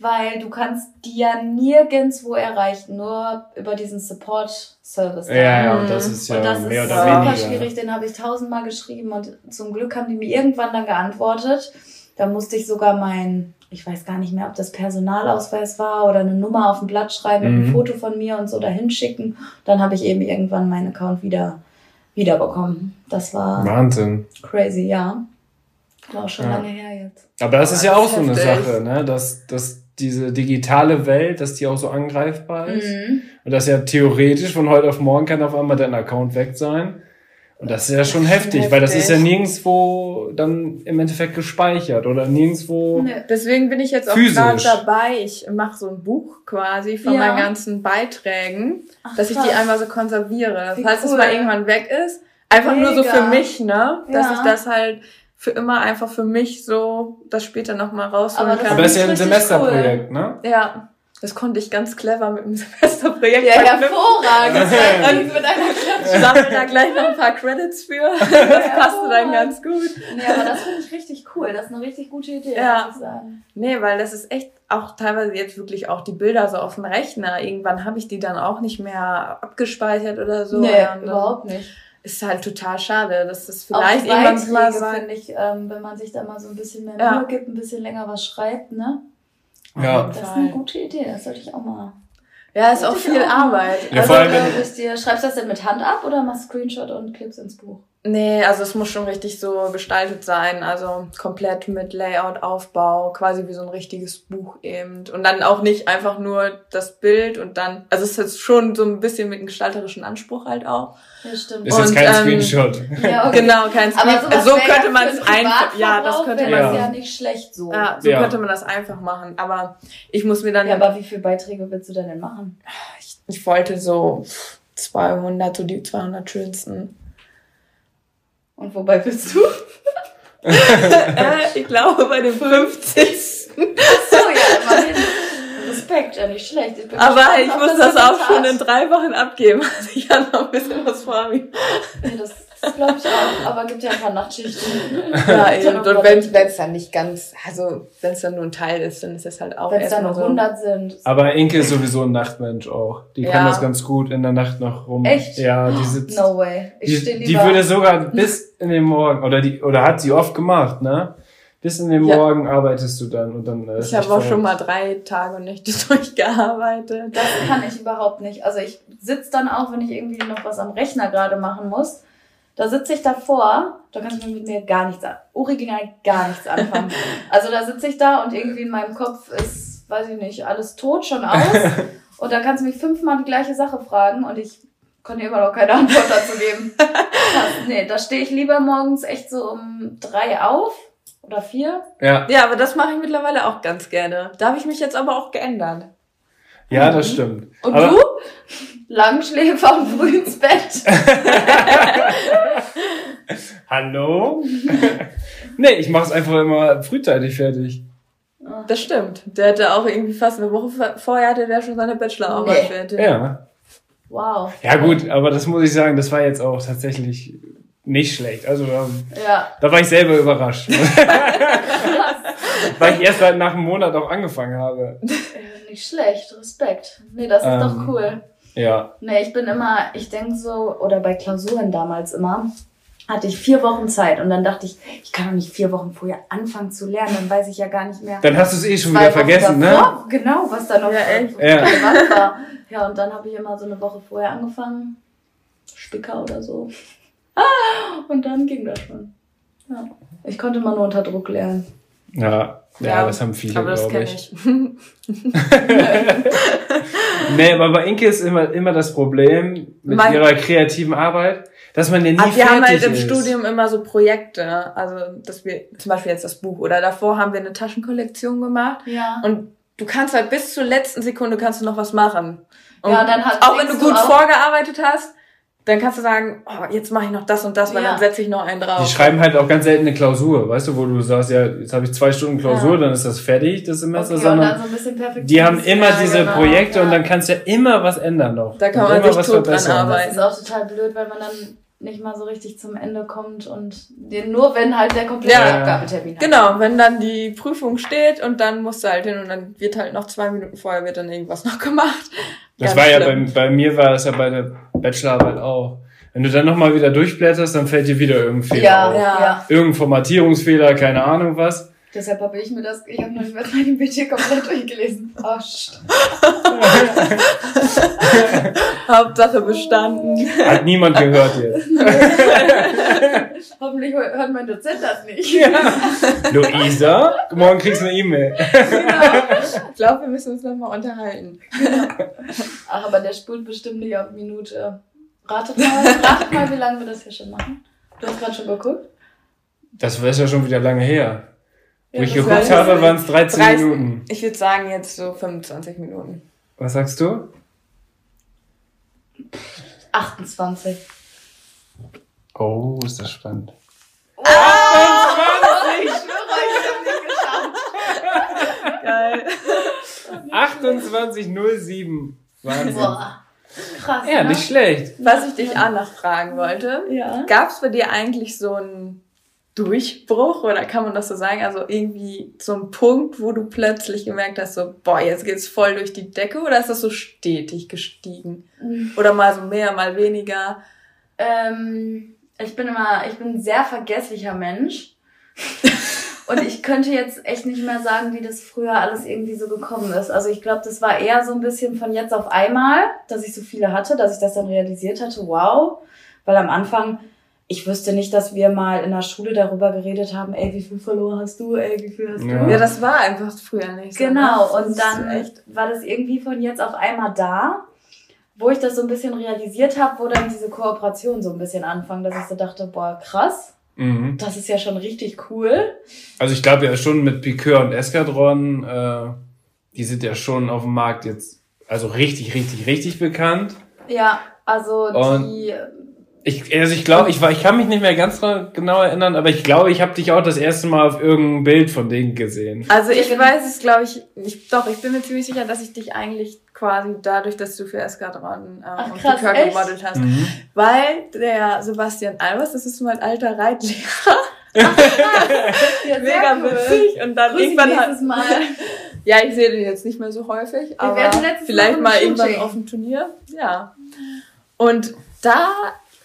weil du kannst die ja nirgendwo erreichen, nur über diesen Support-Service. Ja, ja, und das ist ja und das mehr ist oder super weniger. schwierig, den habe ich tausendmal geschrieben und zum Glück haben die mir irgendwann dann geantwortet. Da musste ich sogar mein, ich weiß gar nicht mehr, ob das Personalausweis war oder eine Nummer auf dem Blatt schreiben Mhm. einem Foto von mir und so dahin schicken. Dann habe ich eben irgendwann meinen Account wieder wiederbekommen. Das war Wahnsinn. crazy, ja. War auch schon Ja. lange her jetzt. Aber das ist ja auch so eine. Sache, ne? Dass, dass diese digitale Welt, dass die auch so angreifbar ist. Mhm. Und dass ja theoretisch von heute auf morgen kann auf einmal dein Account weg sein. Und das ist ja schon heftig, schon weil das ist ja heftig. nirgendwo dann im Endeffekt gespeichert oder nirgendwo. Nee, Deswegen bin ich jetzt auch gerade dabei. Ich mache so ein Buch quasi von Ja. meinen ganzen Beiträgen, Ach, dass ich die einmal so konserviere. Wie Falls es cool. mal irgendwann weg ist. Einfach nur so Mega. für mich, ne? Dass Ja. ich das halt für immer einfach für mich so das später nochmal rausholen Aber kann. Aber das ist ja ein Semesterprojekt, ne? ja, das konnte ich ganz clever mit dem Semesterprojekt Ja, hervorragend. Gut mit einer Klatsche. Sammle da gleich noch ein paar Credits für. Das passte dann ganz gut. Nee, aber das finde ich richtig cool. Das ist eine richtig gute Idee, Ja. muss ich sagen. Nee, weil das ist echt auch teilweise jetzt wirklich auch die Bilder so auf dem Rechner. Irgendwann habe ich die dann auch nicht mehr abgespeichert oder so. nee, Und dann überhaupt nicht. Ist halt total schade, dass das vielleicht irgendwann mal sein. finde ich, ähm, wenn man sich da mal so ein bisschen mehr Ja. Mühe gibt, ein bisschen länger was schreibt, ne? Ja. Das ist eine gute Idee, das sollte ich auch mal. Ja, ist auch viel auch. Arbeit. Ja, also, vor allem, wenn- glaub ich dir, schreibst du das denn mit Hand ab oder machst Screenshot und klippst ins Buch? Nee, also es muss schon richtig so gestaltet sein. Also komplett mit Layout, Aufbau, quasi wie so ein richtiges Buch eben. Und dann auch nicht einfach nur das Bild und dann, also es ist jetzt schon so ein bisschen mit einem gestalterischen Anspruch halt auch. Ja, stimmt. Ist jetzt Und, kein ähm, Screenshot. Ja, okay. Genau, kein Aber Screen. sowas So könnte man es einfach, ja, das könnte man, das Ja. ja nicht schlecht so. ja, so Ja. könnte man das einfach machen. Aber ich muss mir dann, Ja, aber wie viele Beiträge willst du denn, denn machen? ich, ich wollte so 200, so die 200 schönsten. Und wobei bist du? äh, ich glaube bei dem 50. So, ja, immerhin. Respekt, ja nicht schlecht. Ich Aber ich muss das auch Resultat. schon in drei Wochen abgeben. Also ich habe noch ein bisschen was vor mir. Das das glaube ich auch, aber gibt ja ein paar Nachtschichten. Ja, eben. Und wenn es dann nicht ganz, also wenn es dann nur ein Teil ist, dann ist das halt auch Wenn es dann nur so. 100 sind. Aber Inke ist sowieso ein Nachtmensch auch. Die kann Ja. das ganz gut in der Nacht noch rum. Echt? Ja, die sitzt. No way. Ich stehe Die, lieber. die würde sogar bis in den Morgen, oder die, oder hat sie oft gemacht, ne? Bis in den Ja. Morgen arbeitest du dann und dann. äh, Ich habe auch verrückt. schon mal drei Tage und Nächte durchgearbeitet. Das kann ich überhaupt nicht. Also ich sitze dann auch, wenn ich irgendwie noch was am Rechner gerade machen muss. Da sitze ich davor, da kannst du mit mir gar nichts an. Original gar nichts anfangen. Also da sitze ich da und irgendwie in meinem Kopf ist, weiß ich nicht, alles tot schon aus. Und da kannst du mich fünfmal die gleiche Sache fragen und ich kann dir immer noch keine Antwort dazu geben. Nee, da stehe ich lieber morgens echt so um drei auf oder vier. Ja, Ja, aber das mache ich mittlerweile auch ganz gerne. Da habe ich mich jetzt aber auch geändert. Ja, das stimmt. Und Aber- du? Langschläfer und früh ins Bett. Hallo? nee, ich mach's einfach immer frühzeitig fertig. Das stimmt. Der hatte auch irgendwie fast eine Woche vor- vorher hatte der schon seine Bachelorarbeit Nee. fertig. Ja. Wow. Ja, gut, aber das muss ich sagen, das war jetzt auch tatsächlich nicht schlecht. Also, ähm, Ja. da war ich selber überrascht. Weil ich erst halt nach einem Monat auch angefangen habe. Nicht schlecht. Respekt. Nee, das ist Ähm. doch cool. Ja. Nee, ich bin immer, ich denke so, oder bei Klausuren damals immer, hatte ich vier Wochen Zeit und dann dachte ich, ich kann doch nicht vier Wochen vorher anfangen zu lernen, dann weiß ich ja gar nicht mehr. Dann hast du es eh schon wieder vergessen, ne? davor, Genau, was da noch Ja, echt. Ja. war. Ja, und dann habe ich immer so eine Woche vorher angefangen. Spicker oder so. Und dann ging das schon. Ja. Ich konnte immer nur unter Druck lernen. Ja. Ja, das haben viele, Aber das glaube kenne ich. ich. Nee, aber bei Inke ist immer, immer das Problem mit Mein- ihrer kreativen Arbeit, dass man ja nie Aber wir fertig haben halt im ist. Studium immer so Projekte, also dass wir zum Beispiel jetzt das Buch oder davor haben wir eine Taschenkollektion gemacht Ja. und du kannst halt bis zur letzten Sekunde kannst du noch was machen. Und Ja, dann hat- auch wenn du gut auch- vorgearbeitet hast, dann kannst du sagen, oh, jetzt mache ich noch das und das, weil Ja. dann setze ich noch einen drauf. Die schreiben halt auch ganz selten eine Klausur, weißt du, wo du sagst, ja, jetzt habe ich zwei Stunden Klausur, Ja. dann ist das fertig, das Semester, Okay, und dann sondern so ein bisschen perfekt. die haben immer Ja, diese genau, Projekte ja. und dann kannst du ja immer was ändern noch. Da kann Und man immer sich was tot dran verbessern. arbeiten. Das ist auch total blöd, weil man dann nicht mal so richtig zum Ende kommt und den nur wenn halt der komplette Ja. Abgabetermin hat. Genau, wenn dann die Prüfung steht und dann musst du halt hin und dann wird halt noch zwei Minuten vorher wird dann irgendwas noch gemacht. Das Ganz war ja bei, schlimm. bei mir war das ja bei der Bachelorarbeit auch. Wenn du dann nochmal wieder durchblätterst, dann fällt dir wieder irgendein Fehler Ja, auf. ja, Ja. Irgendein Formatierungsfehler, keine Ahnung was. Deshalb habe ich mir das, ich habe noch nicht mal mein BT komplett durchgelesen. Oh, st- Hauptsache bestanden. Hat niemand gehört jetzt. Hoffentlich hört mein Dozent das nicht. Luisa, morgen kriegst du eine E-Mail. Ich glaube, wir müssen uns nochmal unterhalten. Ach, aber der spult bestimmt nicht auf Minute Ratet mal, ratet mal, wie lange wir das hier schon machen. Du hast gerade schon geguckt. Das ist ja schon wieder lange her. Wo Ja, ich das geguckt war- habe, waren es 13 30 Minuten. Ich würde sagen jetzt so 25 Minuten. Was sagst du? 28. Oh, ist das spannend. Geil. 28,07. Wahnsinn. Boah. Krass. Ja, ne? nicht schlecht. Was ich dich auch noch fragen wollte, Ja. gab es bei dir eigentlich so einen Durchbruch oder kann man das so sagen? Also irgendwie so ein Punkt, wo du plötzlich gemerkt hast, so, boah, jetzt geht's voll durch die Decke oder ist das so stetig gestiegen? Oder mal so mehr, mal weniger? Ähm, ich bin immer, ich bin ein sehr vergesslicher Mensch. Und ich könnte jetzt echt nicht mehr sagen, wie das früher alles irgendwie so gekommen ist. Also ich glaube, das war eher so ein bisschen von jetzt auf einmal, dass ich so viele hatte, dass ich das dann realisiert hatte, wow. Weil am Anfang, ich wüsste nicht, dass wir mal in der Schule darüber geredet haben, ey, wie viel Verlor hast du, ey, wie viel hast Ja. du? Ja, das war einfach früher nicht so. Genau, ne? Das und dann Echt. war das irgendwie von jetzt auf einmal da, wo ich das so ein bisschen realisiert habe, wo dann diese Kooperation so ein bisschen anfangen, dass ich so dachte, boah, krass, Mhm. das ist ja schon richtig cool. Also ich glaube ja schon mit Piqueur und Eskadron, äh, die sind ja schon auf dem Markt jetzt, also richtig, richtig, richtig bekannt. Ja, also Und- die, Ich, also ich glaube, ich war, ich kann mich nicht mehr ganz genau erinnern, aber ich glaube, ich habe dich auch das erste Mal auf irgendein Bild von denen gesehen. Also ich weiß es, glaube ich, ich, doch, ich bin mir ziemlich sicher, dass ich dich eigentlich quasi dadurch, dass du für Eskadron äh, Ach, und krass, Picard echt? gemodelt hast. Mhm. Weil der Sebastian Albers, das ist mein alter Reitlehrer, ja, mega witzig. Und dann Grüß irgendwann hat, nächstes Mal. ja, ich sehe den jetzt nicht mehr so häufig, aber vielleicht Mal irgendwann auf dem Turnier. Ja. Und da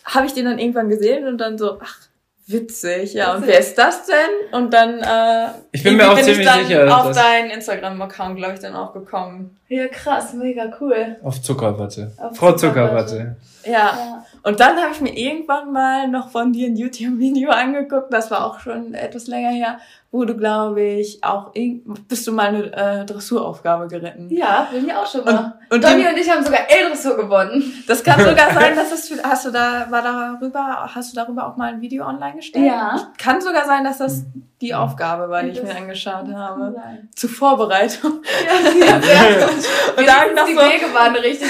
habe ich den dann irgendwann gesehen und dann so, ach, witzig, ja. Und Witzig. wer ist das denn? Und dann äh, Ich bin mir auch irgendwie ziemlich ich dann sicher, auf deinen Instagram-Account, glaube ich, dann auch gekommen. Ja, krass, mega cool. Auf Zuckerwatte. Auf Frau Zuckerwatte. Zuckerwatte. Ja. Ja. Und dann habe ich mir irgendwann mal noch von dir ein YouTube-Video angeguckt, das war auch schon etwas länger her, wo du, glaube ich, auch bist du mal eine äh, Dressuraufgabe geritten. Ja, bin ich auch schon mal. Und Donny die, und ich haben sogar L-Dressur gewonnen. das kann sogar sein, dass es für, hast du da war darüber hast du darüber auch mal ein Video online gestellt? Ja. Kann sogar sein, dass das die Aufgabe war, die ich Das mir angeschaut habe. sein. Zur Vorbereitung. Ja, ja. Und da hab ich noch die so, Wege waren richtig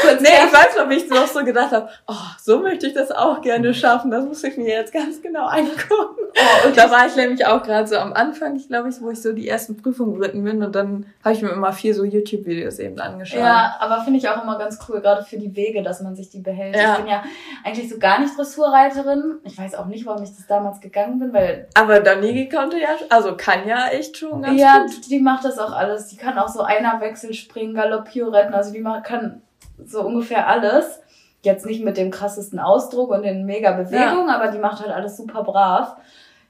kurz. Nee, ich weiß noch, wie ich noch so gedacht habe, oh, so möchte ich das auch gerne schaffen. Das muss ich mir jetzt ganz genau angucken. Oh, Und da war ich nämlich auch gerade so am Anfang, ich glaube, ich, wo ich so die ersten Prüfungen geritten bin und dann habe ich mir immer vier so YouTube-Videos eben angeschaut. Ja, aber finde ich auch immer ganz cool, gerade für die Wege, dass man sich die behält. Ja. Ich bin ja eigentlich so gar nicht Dressurreiterin. Ich weiß auch nicht, warum ich das damals gegangen bin, weil Aber Danigi konnte ja, also kann ja echt schon ganz ja, gut. die macht das auch alles. Die kann auch so Einerwechsel springen, Galoppioretten, also die macht, kann so ungefähr alles. Jetzt nicht mit dem krassesten Ausdruck und den mega Bewegungen, aber die macht halt alles super brav.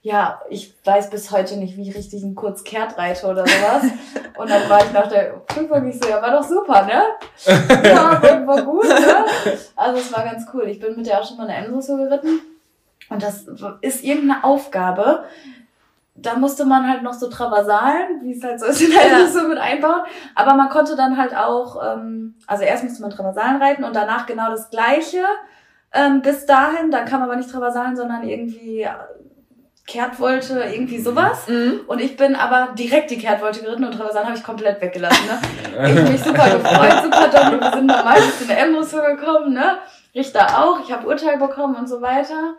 Ja, ich weiß bis heute nicht, wie ich richtig einen Kurzkehrt reite oder sowas. Und dann war ich nach der Prüfung, ich so, ja, war doch super, ne? Ja, war, war gut, ne? Also es war ganz cool. Ich bin mit der auch schon mal eine Endressur geritten. Und das ist irgendeine Aufgabe. Da musste man halt noch so Traversalen, wie es halt so ist, in der Ja. Endressur mit einbauen. Aber man konnte dann halt auch, ähm, also erst musste man Traversalen reiten und danach genau das Gleiche. Ähm, bis dahin, dann kam aber nicht Traversalen, sondern irgendwie Kehrtwolte, irgendwie sowas. Mhm. Und ich bin aber direkt die Kehrtwolte geritten und Traversalen habe ich komplett weggelassen. Ne? Ich mich super gefreut, super doll. Wir sind normal bis in der Endressur gekommen, ne? Richter auch, ich habe Urteil bekommen und so weiter.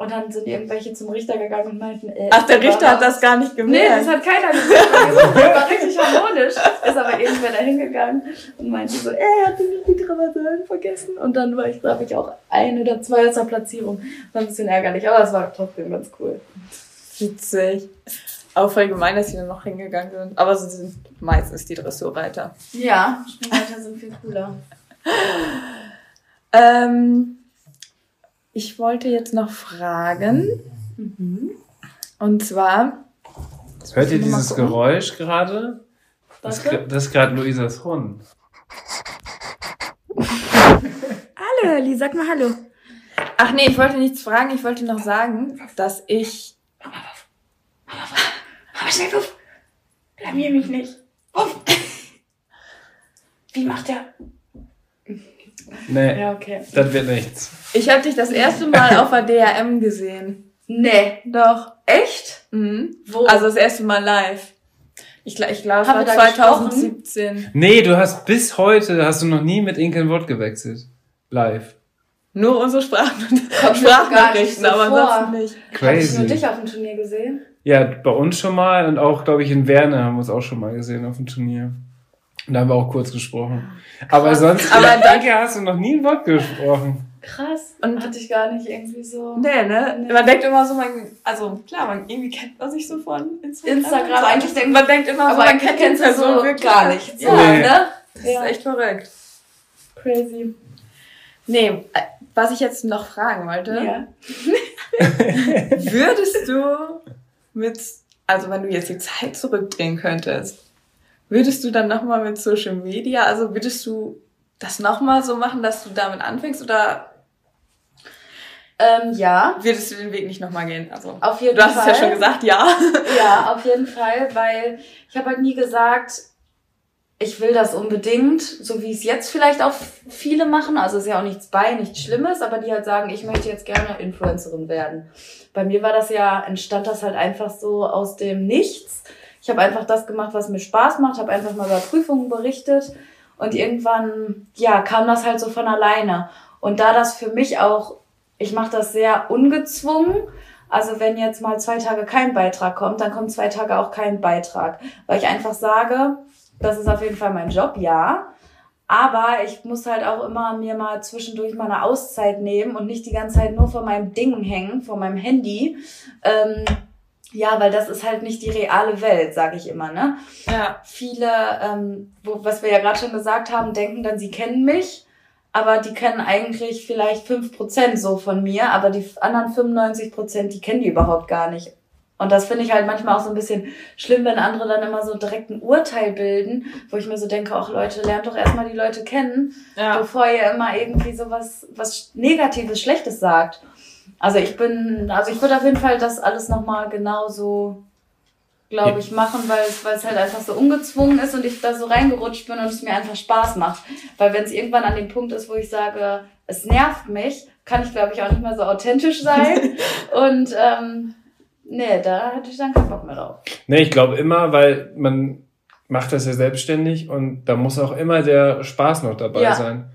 Und dann sind irgendwelche zum Richter gegangen und meinten, äh, Ach, der Richter hat das gar nicht Nee, gemerkt. das hat keiner gesagt. Das war richtig harmonisch. Ist aber irgendwer da hingegangen und meinte so, ey, er hat nämlich die Traversalen vergessen. Und dann war ich, glaube ich, auch ein oder zwei zur Platzierung. War ein bisschen ärgerlich, aber es war trotzdem ganz cool. Witzig. Auch voll gemein, dass sie dann noch hingegangen sind. Aber sie sind meistens die Dressurreiter. Ja, Springreiter sind viel cooler. Ähm, ich wollte jetzt noch fragen. Und zwar, Hört ihr dieses. Geräusch gerade? Das, das ist gerade Luisas Hund. Hallo, Elli, sag mal Hallo. ach nee, ich wollte nichts fragen, ich wollte noch sagen, dass ich, Aber schnell, Puff. Blamier mich nicht. Puff. Wie macht der? Nee, Ja, okay. das wird nichts. Ich habe dich das erste Mal auf der DRM gesehen. Nee. Doch. Echt? Mhm. Wo? Also das erste Mal live. Ich, ich glaube, war wir da 2017. Nee, du hast bis heute, hast du noch nie mit Inke ein Wort gewechselt. Live. Nur unsere Sprach Sprachnachrichten, so aber ansonsten nicht. Habe ich nur Crazy. dich auf dem Turnier gesehen? Ja, bei uns schon mal und auch, glaube ich, in Werne haben wir es auch schon mal gesehen auf dem Turnier. Und da haben wir auch kurz gesprochen. Aber sonst, Aber aber dann- danke, hast du noch nie ein Wort gesprochen. Krass. Und- hatte ich gar nicht irgendwie so. Nee, ne? Nee. Man denkt immer so, man, also klar, man irgendwie kennt man sich so von Instagram. Instagram, Also eigentlich denkt- man denkt immer so, Aber man kennt die Person so wirklich gar nicht. So, Nee. ne? Das ist echt verrückt. crazy. Nee, äh, was ich jetzt noch fragen wollte, Ja. würdest du mit, also wenn du jetzt die Zeit zurückdrehen könntest, würdest du dann nochmal mit Social Media, also würdest du das nochmal so machen, dass du damit anfängst oder Ähm, ja, würdest du den Weg nicht nochmal gehen? Also, auf jeden du hast Fall. es ja schon gesagt, ja. Ja, auf jeden Fall, weil ich habe halt nie gesagt, ich will das unbedingt, so wie es jetzt vielleicht auch viele machen. Also ist ja auch nichts bei, nichts Schlimmes, aber die halt sagen, ich möchte jetzt gerne Influencerin werden. Bei mir war das ja, entstand das halt einfach so aus dem Nichts. Ich habe einfach das gemacht, was mir Spaß macht, habe einfach mal über Prüfungen berichtet und irgendwann, ja, kam das halt so von alleine. Und da das für mich auch, ich mache das sehr ungezwungen, also wenn jetzt mal zwei Tage kein Beitrag kommt, dann kommt zwei Tage auch kein Beitrag. Weil ich einfach sage, das ist auf jeden Fall mein Job, ja. Aber ich muss halt auch immer mir mal zwischendurch mal eine Auszeit nehmen und nicht die ganze Zeit nur vor meinem Ding hängen, vor meinem Handy. Ähm, ja, weil das ist halt nicht die reale Welt, sage ich immer, ne? Ja. viele, ähm, wo, was wir ja gerade schon gesagt haben, denken dann, sie kennen mich, aber die kennen eigentlich vielleicht fünf Prozent so von mir, aber die anderen 95%, die kennen die überhaupt gar nicht. Und das finde ich halt manchmal auch so ein bisschen schlimm, wenn andere dann immer so direkt ein Urteil bilden, wo ich mir so denke, ach Leute, lernt doch erstmal die Leute kennen, Ja. bevor ihr immer irgendwie so was, was Negatives, Schlechtes sagt. Also ich bin, also ich würde auf jeden Fall das alles nochmal genauso, glaube ich, machen, weil es, weil es halt einfach so ungezwungen ist und ich da so reingerutscht bin und es mir einfach Spaß macht. Weil wenn es irgendwann an dem Punkt ist, wo ich sage, es nervt mich, kann ich, glaube ich, auch nicht mehr so authentisch sein. und ähm, nee, da hätte ich dann keinen Bock mehr drauf. Nee, ich glaube immer, weil man macht das ja selbstständig und da muss auch immer der Spaß noch dabei Ja. sein.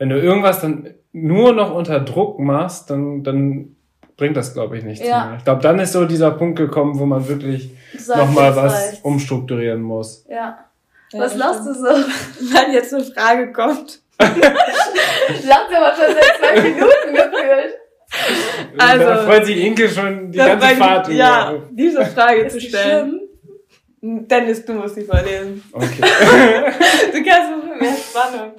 Wenn du irgendwas dann nur noch unter Druck machst, dann, dann bringt das, glaube ich, nichts Ja. mehr. Ich glaube, dann ist so dieser Punkt gekommen, wo man wirklich nochmal was reicht's. umstrukturieren muss. Ja. Ja, Was lachst du so? Wenn jetzt eine Frage kommt. Lachst aber schon seit zwei Minuten gefühlt. Also- da freut sich Inke schon die ganze Fahrt Ja, über. diese Frage zu stellen. Dennis, du musst die vorlesen. Okay. Du kannst mit mehr Spannung.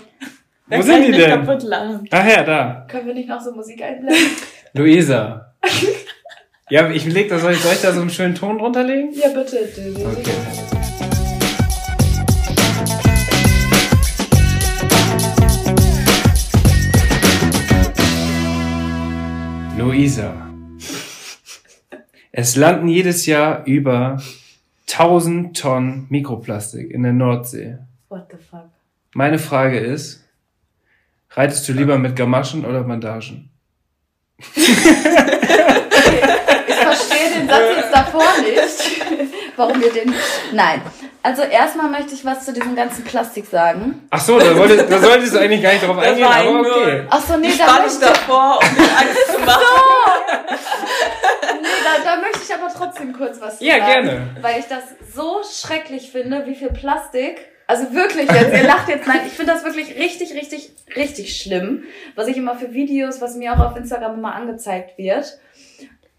Dann Wo kann sind die nicht denn? kaputt lachen. Ach ja, da. Können wir nicht noch so Musik einblenden? Luisa. ja, ich leg da, soll ich, soll ich da so einen schönen Ton drunter legen? Ja, bitte. Okay. Luisa. Es landen jedes Jahr über 1000 Tonnen Mikroplastik in der Nordsee. What the fuck? Meine Frage ist, reitest du lieber mit Gamaschen oder Bandagen? Ich verstehe den Satz jetzt davor nicht. Warum wir den. Nein. Also erstmal möchte ich was zu diesem ganzen Plastik sagen. Ach so, da, wolltest, da solltest du eigentlich gar nicht drauf eingehen, aber okay. Ach so, nee, da Spannung möchte, davor, um dir Angst zu machen. nee da, da möchte ich aber trotzdem kurz was zu Ja, sagen. gerne. Weil ich das so schrecklich finde, wie viel Plastik. Also wirklich jetzt, ihr lacht jetzt, nein, ich finde das wirklich richtig, richtig, richtig schlimm. Was ich immer für Videos, was mir auch auf Instagram immer angezeigt wird.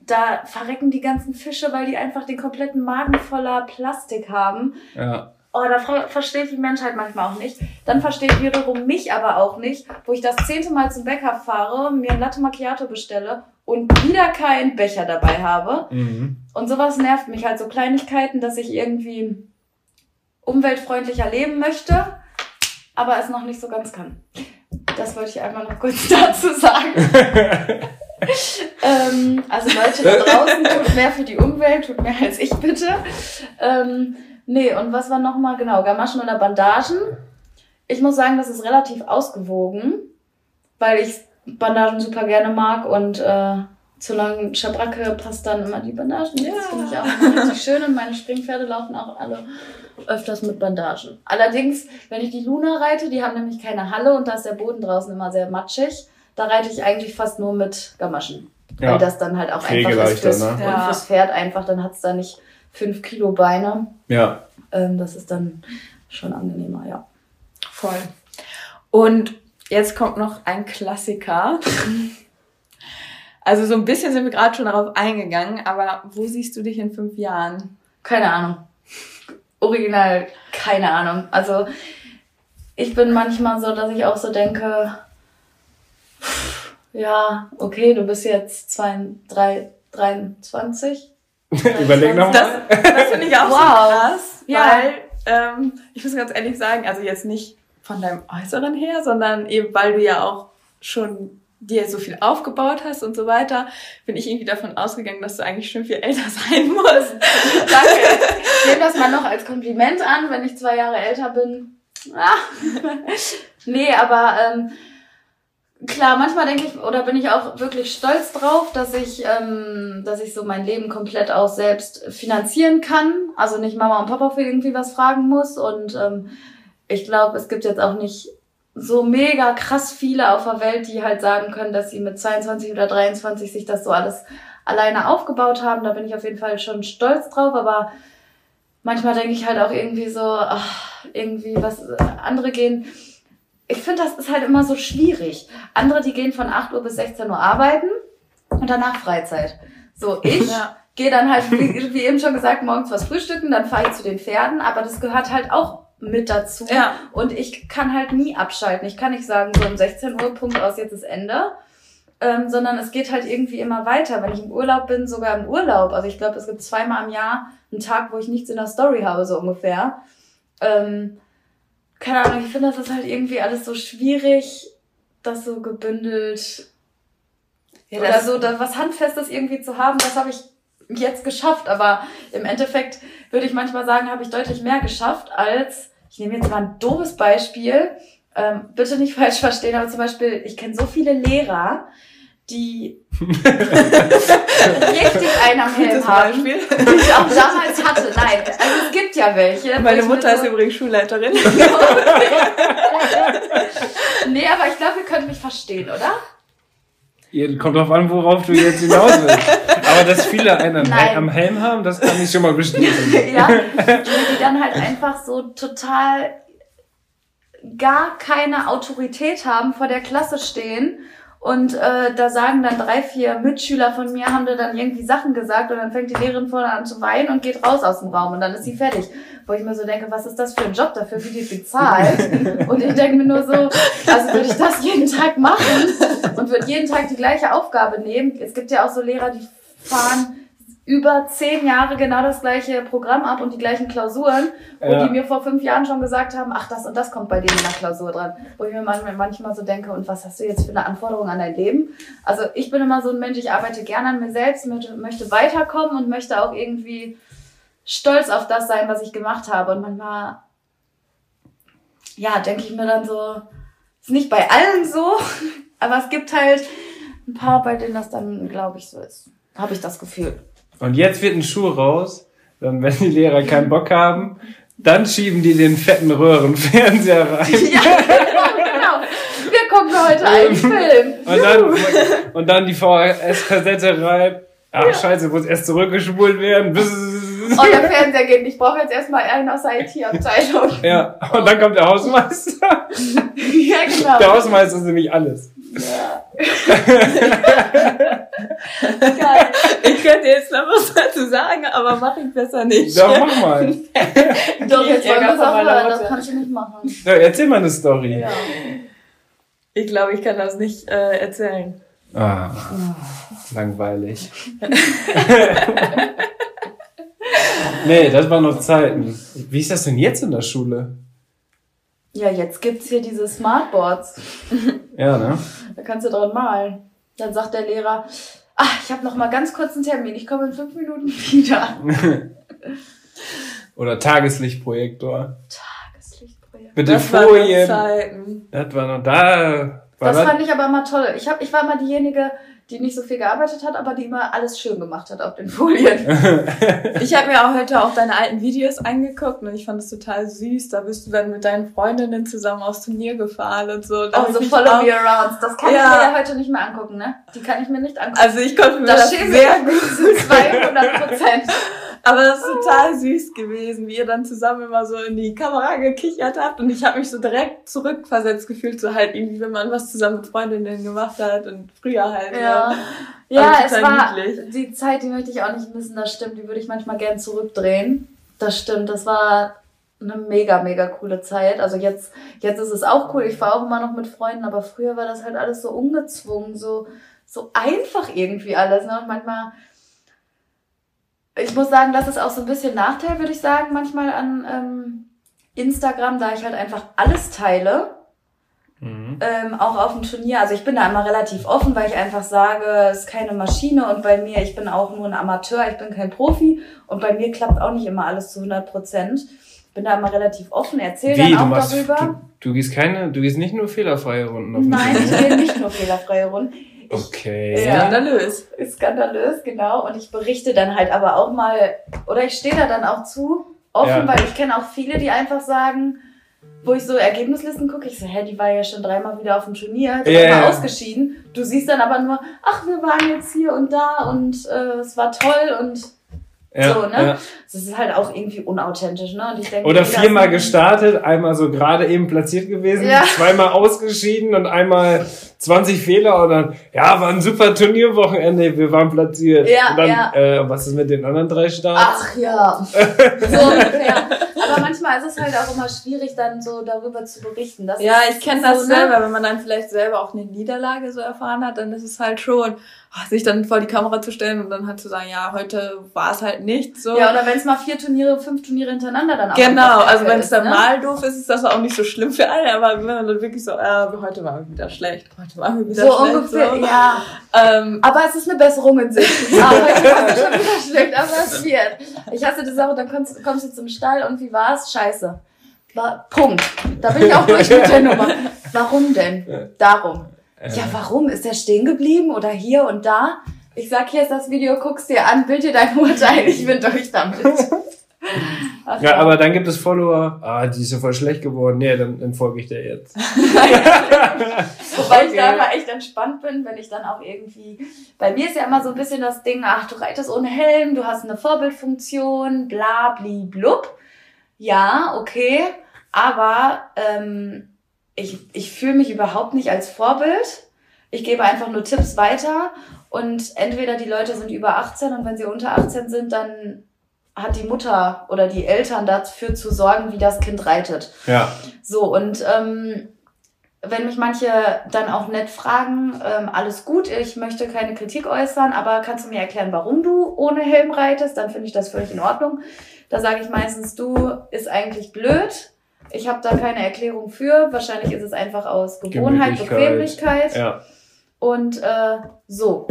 Da verrecken die ganzen Fische, weil die einfach den kompletten Magen voller Plastik haben. Ja. Oh, da ver verstehe ich die Menschheit manchmal auch nicht. Dann verstehe ich wiederum mich aber auch nicht, wo ich das zehnte Mal zum Bäcker fahre, mir ein Latte Macchiato bestelle und wieder keinen Becher dabei habe. Mhm. Und sowas nervt mich halt, so Kleinigkeiten, dass ich irgendwie umweltfreundlicher leben möchte, aber es noch nicht so ganz kann. Das wollte ich einmal noch kurz dazu sagen. ähm, also Leute da draußen, tut mehr für die Umwelt, tut mehr als ich bitte. Ähm, nee, und was war nochmal genau, Gamaschen oder Bandagen? Ich muss sagen, das ist relativ ausgewogen. weil ich Bandagen super gerne mag und äh, zu lange Schabracke passt dann immer die Bandagen. Ja. Das finde ich auch richtig schön und meine Springpferde laufen auch alle öfters mit Bandagen. Allerdings, wenn ich die Luna reite, die haben nämlich keine Halle und da ist der Boden draußen immer sehr matschig, da reite ich eigentlich fast nur mit Gamaschen. Ja. Weil das dann halt auch einfach ist fürs, ne? und fürs Pferd einfach, dann hat's da nicht fünf Kilo Beine. Ja. Ähm, das ist dann schon angenehmer, ja. Voll. Und jetzt kommt noch ein Klassiker. Also so ein bisschen sind wir gerade schon darauf eingegangen, aber wo siehst du dich in fünf Jahren? Keine Ahnung. Original, keine Ahnung. Also ich bin manchmal so, dass ich auch so denke, ja, okay, du bist jetzt zwei, drei, 23. Überleg noch Das, mal. das finde ich auch so Wow. krass, Ja. weil ähm, ich muss ganz ehrlich sagen, also jetzt nicht von deinem Äußeren her, sondern eben weil du ja auch schon dir so viel aufgebaut hast und so weiter, bin ich irgendwie davon ausgegangen, dass du eigentlich schon viel älter sein musst. Danke. Ich nehme das mal noch als Kompliment an, wenn ich zwei Jahre älter bin. Ah. nee, aber ähm, klar, manchmal denke ich, oder bin ich auch wirklich stolz drauf, dass ich, ähm, dass ich so mein Leben komplett auch selbst finanzieren kann. Also nicht Mama und Papa für irgendwie was fragen muss. Und ähm, ich glaube, es gibt jetzt auch nicht so mega krass viele auf der Welt, die halt sagen können, dass sie mit 22 oder 23 sich das so alles alleine aufgebaut haben. Da bin ich auf jeden Fall schon stolz drauf, aber manchmal denke ich halt auch irgendwie so, ach, irgendwie was äh, andere gehen. Ich finde, das ist halt immer so schwierig. Andere, die gehen von 8 Uhr bis 16 Uhr arbeiten und danach Freizeit. So, ich Ja. gehe dann halt, wie, wie eben schon gesagt, morgens was frühstücken, dann fahre ich zu den Pferden, aber das gehört halt auch mit dazu. Ja. Und ich kann halt nie abschalten. Ich kann nicht sagen, so um 16 Uhr, Punkt aus, jetzt ist Ende. Ähm, sondern es geht halt irgendwie immer weiter. Wenn ich im Urlaub bin, sogar im Urlaub. Also ich glaube, es gibt zweimal im Jahr einen Tag, wo ich nichts in der Story habe, so ungefähr. Ähm, keine Ahnung, ich finde, das ist halt irgendwie alles so schwierig, das so gebündelt Ja, oder so da was Handfestes irgendwie zu haben, das habe ich jetzt geschafft. Aber im Endeffekt würde ich manchmal sagen, habe ich deutlich mehr geschafft als, ich nehme jetzt mal ein doofes Beispiel, ähm, bitte nicht falsch verstehen, aber zum Beispiel, ich kenne so viele Lehrer, die richtig einen am Helm haben, Beispiel. die ich auch damals hatte. Nein, also es gibt ja welche. Meine Mutter so- ist übrigens Schulleiterin. Nee, aber ich glaube, ihr könnt mich verstehen, oder? Ihr- Kommt drauf an, worauf du jetzt hinaus willst. Aber dass viele einen Nein. am Helm haben, das kann ich schon mal bestätigen. ja, die dann halt einfach so total gar keine Autorität haben, vor der Klasse stehen und äh, da sagen dann drei, vier Mitschüler von mir, haben da dann irgendwie Sachen gesagt und dann fängt die Lehrerin vorne an zu weinen und geht raus aus dem Raum und dann ist sie fertig. Wo ich mir so denke, was ist das für ein Job, dafür wird die bezahlt? Und ich denke mir nur so, also würde ich das jeden Tag machen und würde jeden Tag die gleiche Aufgabe nehmen. Es gibt ja auch so Lehrer, die fahren über zehn Jahre genau das gleiche Programm ab und die gleichen Klausuren, wo Ja. die mir vor fünf Jahren schon gesagt haben, ach, das und das kommt bei denen in der Klausur dran. Wo ich mir manchmal, manchmal so denke, und was hast du jetzt für eine Anforderung an dein Leben? Also ich bin immer so ein Mensch, ich arbeite gerne an mir selbst, möchte, möchte weiterkommen und möchte auch irgendwie stolz auf das sein, was ich gemacht habe. Und manchmal, ja, denke ich mir dann so, ist nicht bei allen so, aber es gibt halt ein paar, bei denen das dann, glaube ich, so ist. Habe ich das Gefühl. Und jetzt wird ein Schuh raus, dann wenn die Lehrer keinen Bock haben, dann schieben die den fetten Röhrenfernseher rein. Ja, genau, genau. Wir gucken heute einen Film. Und dann, und dann die VHS-Kassette rein. Ach scheiße, muss erst zurückgespult werden. Oh, der Fernseher geht nicht. Ich brauche jetzt erstmal einen aus der IT-Abteilung. Ja, und dann kommt der Hausmeister. Ja, genau. Der Hausmeister ist nämlich alles. Geil. Ich könnte jetzt noch was dazu sagen, aber mache ich besser nicht. Doch, mach mal. Doch, jetzt wollen wir es auch hören. Das kann ich nicht machen. Ja, erzähl mal eine Story. Ja. Ich glaube, ich kann das nicht äh, erzählen. Ah, langweilig. nee, das waren noch Zeiten. Wie ist das denn jetzt in der Schule? Ja, jetzt gibt's hier diese Smartboards. Ja, ne? Da kannst du dran malen. Dann sagt der Lehrer, ah, ich habe noch mal ganz kurz einen Termin. Ich komme in fünf Minuten wieder. Oder Tageslichtprojektor. Tageslichtprojekt. Bitte Das waren Folien. Zeiten. Das war noch da. das fand ich aber immer toll. Ich, hab, ich war immer diejenige, die nicht so viel gearbeitet hat, aber die immer alles schön gemacht hat auf den Folien. ich habe mir auch heute auch deine alten Videos angeguckt und ich fand es total süß. Da bist du dann mit deinen Freundinnen zusammen aufs Turnier gefahren und so. Da oh, so Follow Me Arounds. Das kann ja. ich mir ja heute nicht mehr angucken, ne? Die kann ich mir nicht angucken. Also ich konnte mir das, das sehr gut. 200 Prozent. Aber das ist total süß gewesen, wie ihr dann zusammen immer so in die Kamera gekichert habt. Und ich habe mich so direkt zurückversetzt gefühlt, so halt irgendwie, wenn man was zusammen mit Freundinnen gemacht hat und früher halt. Ja, ja, ja es war niedlich. die Zeit, die möchte ich auch nicht missen, das stimmt. Die würde ich manchmal gern zurückdrehen. Das stimmt, das war eine mega, mega coole Zeit. Also jetzt, jetzt ist es auch cool. Ich fahre auch immer noch mit Freunden, aber früher war das halt alles so ungezwungen, so, so einfach irgendwie alles. Ne? Und manchmal ich muss sagen, das ist auch so ein bisschen Nachteil, würde ich sagen, manchmal an ähm, Instagram, da ich halt einfach alles teile. Mhm. Ähm, auch auf dem Turnier. Also ich bin da immer relativ offen, weil ich einfach sage, es ist keine Maschine und bei mir, ich bin auch nur ein Amateur, ich bin kein Profi und bei mir klappt auch nicht immer alles zu 100 Prozent. Bin da immer relativ offen, erzähle dann auch machst, darüber. Du, du gehst keine, du gehst nicht nur fehlerfreie Runden auf Nein, ich gehe nicht nur fehlerfreie Runden. Okay. Skandalös. Skandalös, genau. Und ich berichte dann halt aber auch mal, oder ich stehe da dann auch zu, offen, ja. weil ich kenne auch viele, die einfach sagen, wo ich so Ergebnislisten gucke, ich so, hä, die war ja schon dreimal wieder auf dem Turnier, die yeah. ausgeschieden. Du siehst dann aber nur, ach, wir waren jetzt hier und da und äh, es war toll und ja, so, ne? Ja. Das ist halt auch irgendwie unauthentisch, ne? Und ich denke, Oder viermal gestartet, einmal so gerade eben platziert gewesen, ja. zweimal ausgeschieden und einmal 20 Fehler und dann, ja, war ein super Turnierwochenende, wir waren platziert. Ja, und dann, ja. Äh, was ist mit den anderen drei Starts? Ach ja. so ungefähr. Aber manchmal ist es halt auch immer schwierig, dann so darüber zu berichten. Das ja, ich kenne das so, ne? selber, ne? wenn man dann vielleicht selber auch eine Niederlage so erfahren hat, dann ist es halt schon, sich dann vor die Kamera zu stellen und dann halt zu sagen, ja, heute war es halt nicht so. Ja, oder wenn es mal vier Turniere, fünf Turniere hintereinander dann auch Genau, also wenn es dann ne? mal doof ist, ist das auch nicht so schlimm für alle, aber wenn man dann wirklich so, äh, heute war wieder schlecht, heute war wieder so schlecht. Ungefähr, so ungefähr, ja. Ähm, aber es ist eine Besserung in sich. ja, heute war schon wieder schlecht, aber es wird. Ich hasse das auch, dann kommst, kommst du zum Stall und wie war's? Scheiße. War, Punkt. Da bin ich auch durch mit der Nummer. Warum denn? Darum. Ja, warum? Ist er stehen geblieben oder hier und da? Ich sag, hier ist das Video, guck's dir an, bild dir dein Urteil, ich bin durch damit. Ach, ja, aber dann gibt es Follower, ah, die ist ja voll schlecht geworden. Nee, dann, dann folge ich dir jetzt. Wobei okay. ich da immer echt entspannt bin, wenn ich dann auch irgendwie. Bei mir ist ja immer so ein bisschen das Ding, ach, du reitest ohne Helm, du hast eine Vorbildfunktion, bla, bli, blub. Ja, okay. Aber ähm, ich, ich fühle mich überhaupt nicht als Vorbild. Ich gebe einfach nur Tipps weiter und entweder die Leute sind über 18 und wenn sie unter 18 sind, dann hat die Mutter oder die Eltern dafür zu sorgen, wie das Kind reitet. Ja. So, und ähm, wenn mich manche dann auch nett fragen, ähm, alles gut, ich möchte keine Kritik äußern, aber kannst du mir erklären, warum du ohne Helm reitest, dann finde ich das völlig in Ordnung. Da sage ich meistens, du ist eigentlich blöd, ich habe da keine Erklärung für. Wahrscheinlich ist es einfach aus Gewohnheit, Bequemlichkeit. Ja. Und äh, so.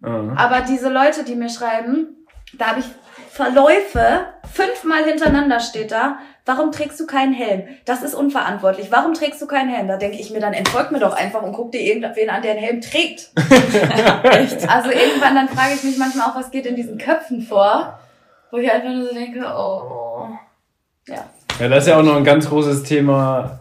Mhm. Aber diese Leute, die mir schreiben, da habe ich Verläufe, fünfmal hintereinander steht da, warum trägst du keinen Helm? Das ist unverantwortlich. Warum trägst du keinen Helm? Da denke ich mir, dann entfolgt mir doch einfach und guck dir irgendwen an, der einen Helm trägt. Echt? Also irgendwann, dann frage ich mich manchmal auch, was geht in diesen Köpfen vor, wo ich einfach nur so denke, oh, ja. Ja, das ist ja auch noch ein ganz großes Thema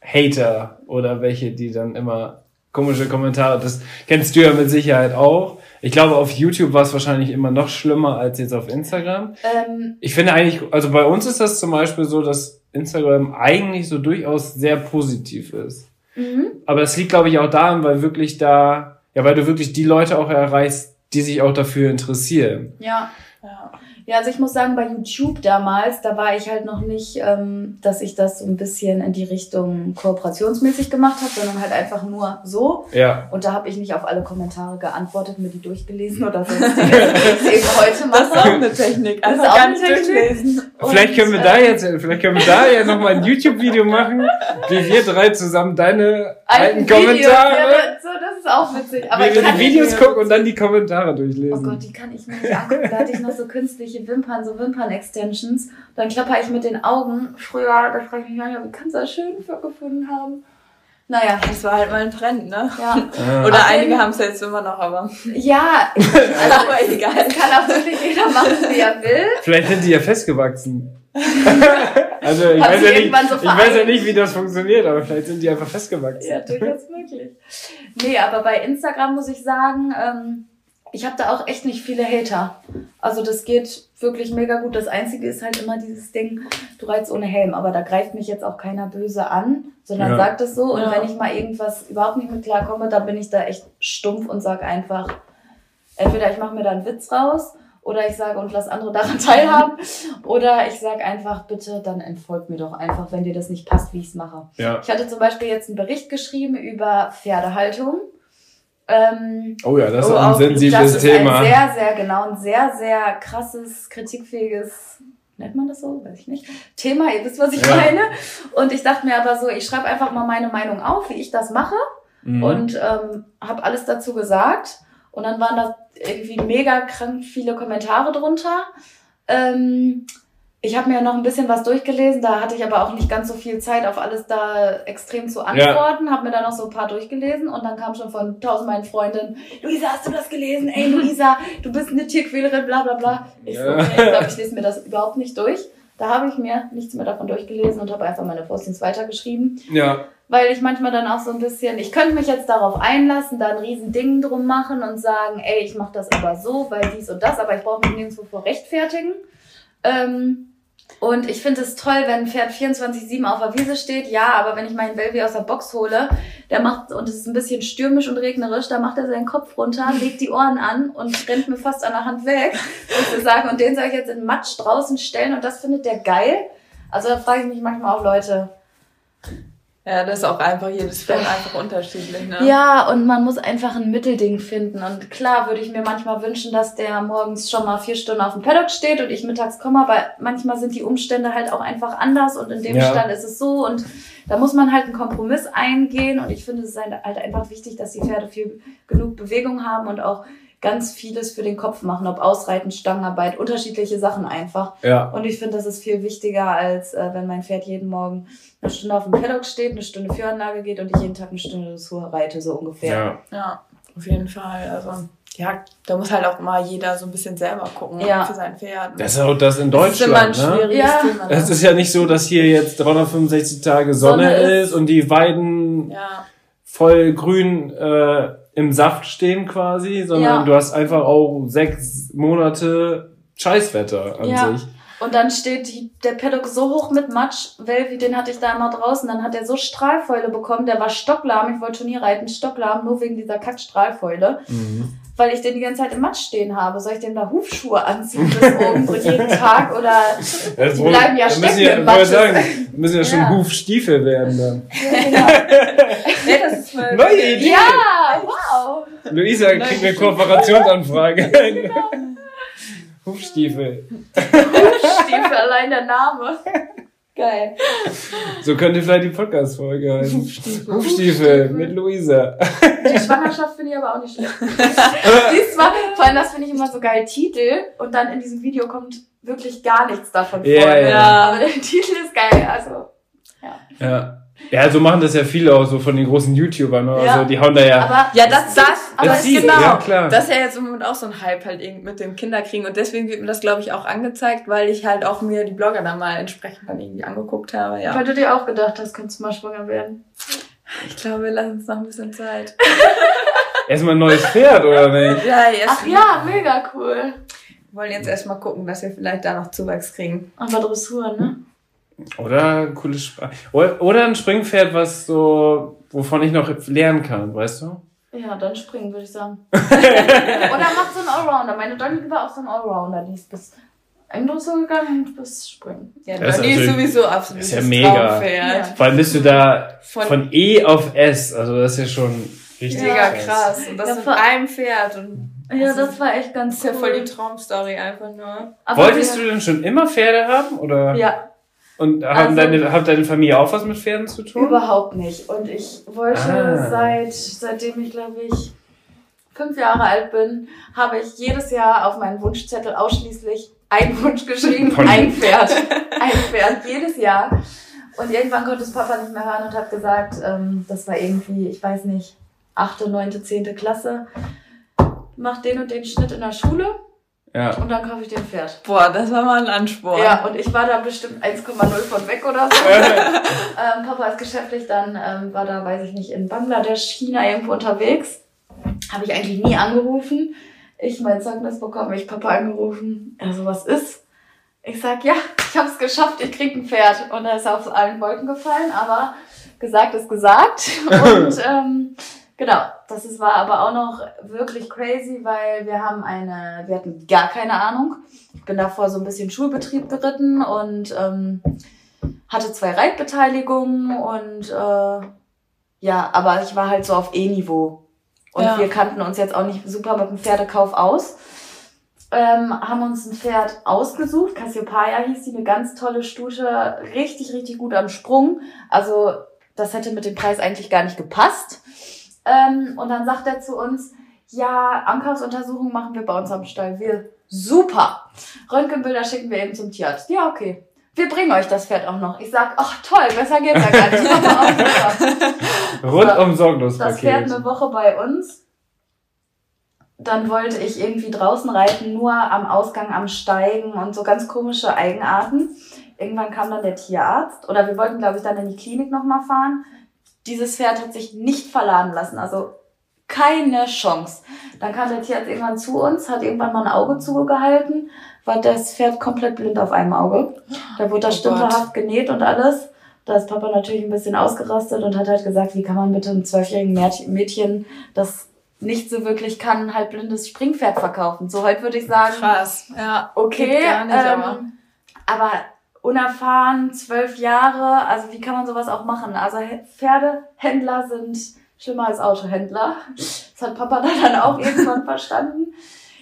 Hater oder welche, die dann immer komische Kommentare, das kennst du ja mit Sicherheit auch. Ich glaube, auf YouTube war es wahrscheinlich immer noch schlimmer als jetzt auf Instagram. Ähm, ich finde eigentlich, also bei uns ist das zum Beispiel so, dass Instagram eigentlich so durchaus sehr positiv ist. Mhm. Aber das liegt, glaube ich, auch daran, weil wirklich da, ja, weil du wirklich die Leute auch erreichst, die sich auch dafür interessieren. Ja. ja. Ja, also ich muss sagen, bei YouTube damals, da war ich halt noch nicht, ähm, dass ich das so ein bisschen in die Richtung kooperationsmäßig gemacht habe, sondern halt einfach nur so. Ja. Und da habe ich nicht auf alle Kommentare geantwortet, mir die durchgelesen oder sonst was ich eben heute mache. Das ist auch eine Technik. Also auch ganz durchlesen. Vielleicht können wir da äh, jetzt, vielleicht können wir da ja nochmal ein YouTube-Video machen, wie wir drei zusammen deine alten Kommentare. Auch witzig. Aber wie wir die Videos gucken und dann die Kommentare durchlesen. Oh Gott, die kann ich mir nicht angucken. Da hatte ich noch so künstliche Wimpern, so Wimpern-Extensions. Dann klapper ich mit den Augen. Früher, da frage ich mich manchmal, wie kannst du das schön für gefunden haben? Naja. Das war halt mal ein Trend, ne? Ja. Ah. Oder Ach, einige haben es jetzt immer noch, aber. Ja, Also, aber egal. das kann auch wirklich jeder machen, wie er will. Vielleicht sind die ja festgewachsen. also ich weiß, ja nicht, so ich weiß ja nicht, wie das funktioniert, aber vielleicht sind die einfach festgewachsen. Ja, durchaus möglich. Nee, aber bei Instagram muss ich sagen, ähm, ich habe da auch echt nicht viele Hater. Also das geht wirklich mega gut. Das Einzige ist halt immer dieses Ding, du reitst ohne Helm, aber da greift mich jetzt auch keiner böse an, sondern Ja. sagt es so. Und Ja. wenn ich mal irgendwas überhaupt nicht mit klarkomme, dann bin ich da echt stumpf und sag einfach, entweder ich mache mir da einen Witz raus oder ich sage und lass andere daran teilhaben oder ich sage einfach, bitte, dann entfolgt mir doch einfach, wenn dir das nicht passt, wie ich es mache. Ja. Ich hatte zum Beispiel jetzt einen Bericht geschrieben über Pferdehaltung. Ähm, Oh ja, das ist Oh, ein sensibles das ist Thema. ein sehr, sehr genau, ein sehr, sehr krasses, kritikfähiges, nennt man das so? Weiß ich nicht. Thema, ihr wisst, was ich Ja. meine. Und ich dachte mir aber so, ich schreibe einfach mal meine Meinung auf, wie ich das mache Mhm. und ähm, habe alles dazu gesagt. Und dann waren da irgendwie mega krank viele Kommentare drunter. Ähm, ich habe mir noch ein bisschen was durchgelesen, da hatte ich aber auch nicht ganz so viel Zeit, auf alles da extrem zu antworten. Habe mir da noch so ein paar durchgelesen und dann kam schon von tausend meinen Freundinnen, Luisa, hast du das gelesen? Ey, Luisa, du bist eine Tierquälerin, bla bla bla. Ich Ja. okay, ich glaube, ich lese mir das überhaupt nicht durch. Da habe ich mir nichts mehr davon durchgelesen und habe einfach meine Postings weitergeschrieben ja. Weil ich manchmal dann auch so ein bisschen, ich könnte mich jetzt darauf einlassen, da ein riesen Ding drum machen und sagen, ey, ich mache das aber so, weil dies und das, aber ich brauche mich nirgendwo vor rechtfertigen. Ähm, und ich finde es toll, wenn ein Pferd 24-7 auf der Wiese steht. Ja, aber wenn ich meinen Baby aus der Box hole, der macht, und es ist ein bisschen stürmisch und regnerisch, da macht er seinen Kopf runter, legt die Ohren an und rennt mir fast an der Hand weg. Und wir sagen, und den soll ich jetzt in Matsch draußen stellen und das findet der geil. Also da frage ich mich manchmal auch Leute, Ja, das ist auch einfach jedes Pferd einfach unterschiedlich, ne? Ja, und man muss einfach ein Mittelding finden. Und klar würde ich mir manchmal wünschen, dass der morgens schon mal vier Stunden auf dem Paddock steht und ich mittags komme, aber manchmal sind die Umstände halt auch einfach anders und in dem Ja. Stall ist es so und da muss man halt einen Kompromiss eingehen und ich finde es ist halt halt einfach wichtig, dass die Pferde viel genug Bewegung haben und auch ganz vieles für den Kopf machen, ob Ausreiten, Stangenarbeit, unterschiedliche Sachen einfach. Ja. Und ich finde, das ist viel wichtiger, als äh, wenn mein Pferd jeden Morgen eine Stunde auf dem Paddock steht, eine Stunde Führanlage geht und ich jeden Tag eine Stunde Dressur reite, so ungefähr. Ja. Ja, auf jeden Fall. Also, ja, da muss halt auch mal jeder so ein bisschen selber gucken Ja. für sein Pferd. Das ist auch das in Das ist immer ein Deutschland, ne? schwieriges Ja. Thema. Ne? Es ist ja nicht so, dass hier jetzt 365 Tage Sonne, Sonne ist, ist. und die Weiden ja, voll grün äh, im Saft stehen quasi, sondern Ja. du hast einfach auch sechs Monate Scheißwetter an Ja. sich. Und dann steht die, der Paddock so hoch mit Matsch, Welvi, den hatte ich da immer draußen, dann hat er so Strahlfäule bekommen, der war stocklahm, ich wollte Turnier reiten, stocklahm, nur wegen dieser Kackstrahlfäule, Mhm. Weil ich den die ganze Zeit im Matsch stehen habe. Soll ich dem da Hufschuhe anziehen bis oben so jeden Tag oder Das Die wohl- bleiben ja stecken müssen ja, im Matsch. sagen, müssen ja schon Ja. Hufstiefel werden dann. nee, das ist voll Neue Idee! Ja, wow. Luisa kriegt eine Kooperationsanfrage. Hufstiefel. Stiefel, allein der Name. Geil. So könnte vielleicht die Podcast-Folge heißen. Hufstiefel. Hufstiefel mit Luisa. Die Schwangerschaft finde ich aber auch nicht schlecht. Die ist zwar, vor allem das finde ich immer so geil, Titel und dann in diesem Video kommt wirklich gar nichts davon Ja, vor. ja. Aber der Titel ist geil, also. Ja. Ja, so machen das ja viele auch so von den großen YouTubern. Ne? Ja. Also die hauen da ja. Aber Ja, das, das, aber das ist genau. ja, klar. Das ist ja jetzt im Moment auch so ein Hype halt irgendwie mit dem Kinderkriegen und deswegen wird mir das, glaube ich, auch angezeigt, weil ich halt auch mir die Blogger dann mal entsprechend dann irgendwie angeguckt habe, ja. weil du dir auch gedacht hast, könntest du mal schwanger werden. Ich glaube, wir lassen uns noch ein bisschen Zeit. Erstmal ein neues Pferd, oder nicht? Ja, jetzt Ach ja, mega cool. wollen jetzt erstmal gucken, dass wir vielleicht da noch Zuwachs kriegen. Aber Dressur, ne? Oder ein cooles Sp oder, oder ein Springpferd, was so, wovon ich noch lernen kann, weißt du? Ja, dann springen, würde ich sagen. Oder mach so einen Allrounder. Meine Donny war auch so ein Allrounder, die ist bis Dressur gegangen und bis Springen. Ja, Das ist Donny ist sowieso absolut ist ja mega. Traumpferd. Ja. Vor allem bist du da Von, von E auf S, also das ist ja schon richtig mega krass. Und das Ja, mit vor- einem Pferd. Und Ja, das war echt das ganz ist ja cool. voll die Traumstory einfach nur. Aber Wolltest du denn schon immer Pferde haben? Oder? Ja, Und haben Also- deine, hat deine Familie auch was mit Pferden zu tun? Überhaupt nicht. Und ich wollte Ah. seit, seitdem ich glaube ich fünf Jahre alt bin, habe ich jedes Jahr auf meinen Wunschzettel ausschließlich einen Wunsch geschrieben, Pony. ein Pferd. Ein Pferd, jedes Jahr. Und irgendwann konnte es Papa nicht mehr hören und hat gesagt, ähm, das war irgendwie, ich weiß nicht, achte, neunte, zehnte Klasse, mach den und den Schnitt in der Schule Ja. und dann kaufe ich dir ein Pferd. Boah, das war mal ein Ansporn. Ja, und ich war da bestimmt 1,0 von weg oder so. ähm, Papa ist geschäftlich, dann ähm, war da, weiß ich nicht, in Bangladesch, China irgendwo unterwegs. Habe ich eigentlich nie angerufen. Ich mein Zeugnis bekommen, ich Papa angerufen. Er so, was ist? Ich sag, ja, ich habe es geschafft, ich krieg ein Pferd. Und er ist auf allen Wolken gefallen, aber gesagt ist gesagt. Und ähm, genau, das ist, war aber auch noch wirklich crazy, weil wir haben eine, wir hatten gar keine Ahnung. Ich bin davor so ein bisschen Schulbetrieb geritten und ähm, hatte zwei Reitbeteiligungen und äh, ja, aber ich war halt so auf E-Niveau. Und Ja. wir kannten uns jetzt auch nicht super mit dem Pferdekauf aus. Ähm, haben uns ein Pferd ausgesucht. Cassiopeia hieß die, eine ganz tolle Stute, richtig, richtig gut am Sprung. Also das hätte mit dem Preis eigentlich gar nicht gepasst. Ähm, und dann sagt er zu uns, ja, Ankaufsuntersuchung machen wir bei uns am Stall. Wir, super. Röntgenbilder schicken wir eben zum Tierarzt. Ja, okay. Wir bringen euch das Pferd auch noch. Ich sag, ach toll, besser geht's ja gar nicht. Rundum Das Pferd eine Woche bei uns. Dann wollte ich irgendwie draußen reiten, nur am Ausgang am Steigen und so ganz komische Eigenarten. Irgendwann kam dann der Tierarzt oder wir wollten, glaube ich, dann in die Klinik nochmal fahren. Dieses Pferd hat sich nicht verladen lassen, also keine Chance. Dann kam der Tierarzt irgendwann zu uns, hat irgendwann mal ein Auge zugehalten, war das Pferd komplett blind auf einem Auge. Da wurde das Oh stümperhaft genäht und alles. Da ist Papa natürlich ein bisschen ausgerastet und hat halt gesagt, wie kann man bitte einem zwölfjährigen Mädchen- das nicht so wirklich kann, halb blindes Springpferd verkaufen. So heute würde ich sagen, Krass. Ja. okay, Geht gar nicht, ähm, aber- aber unerfahren, zwölf Jahre, also wie kann man sowas auch machen? Also Pferdehändler sind schlimmer als Autohändler. Das hat Papa dann auch irgendwann verstanden.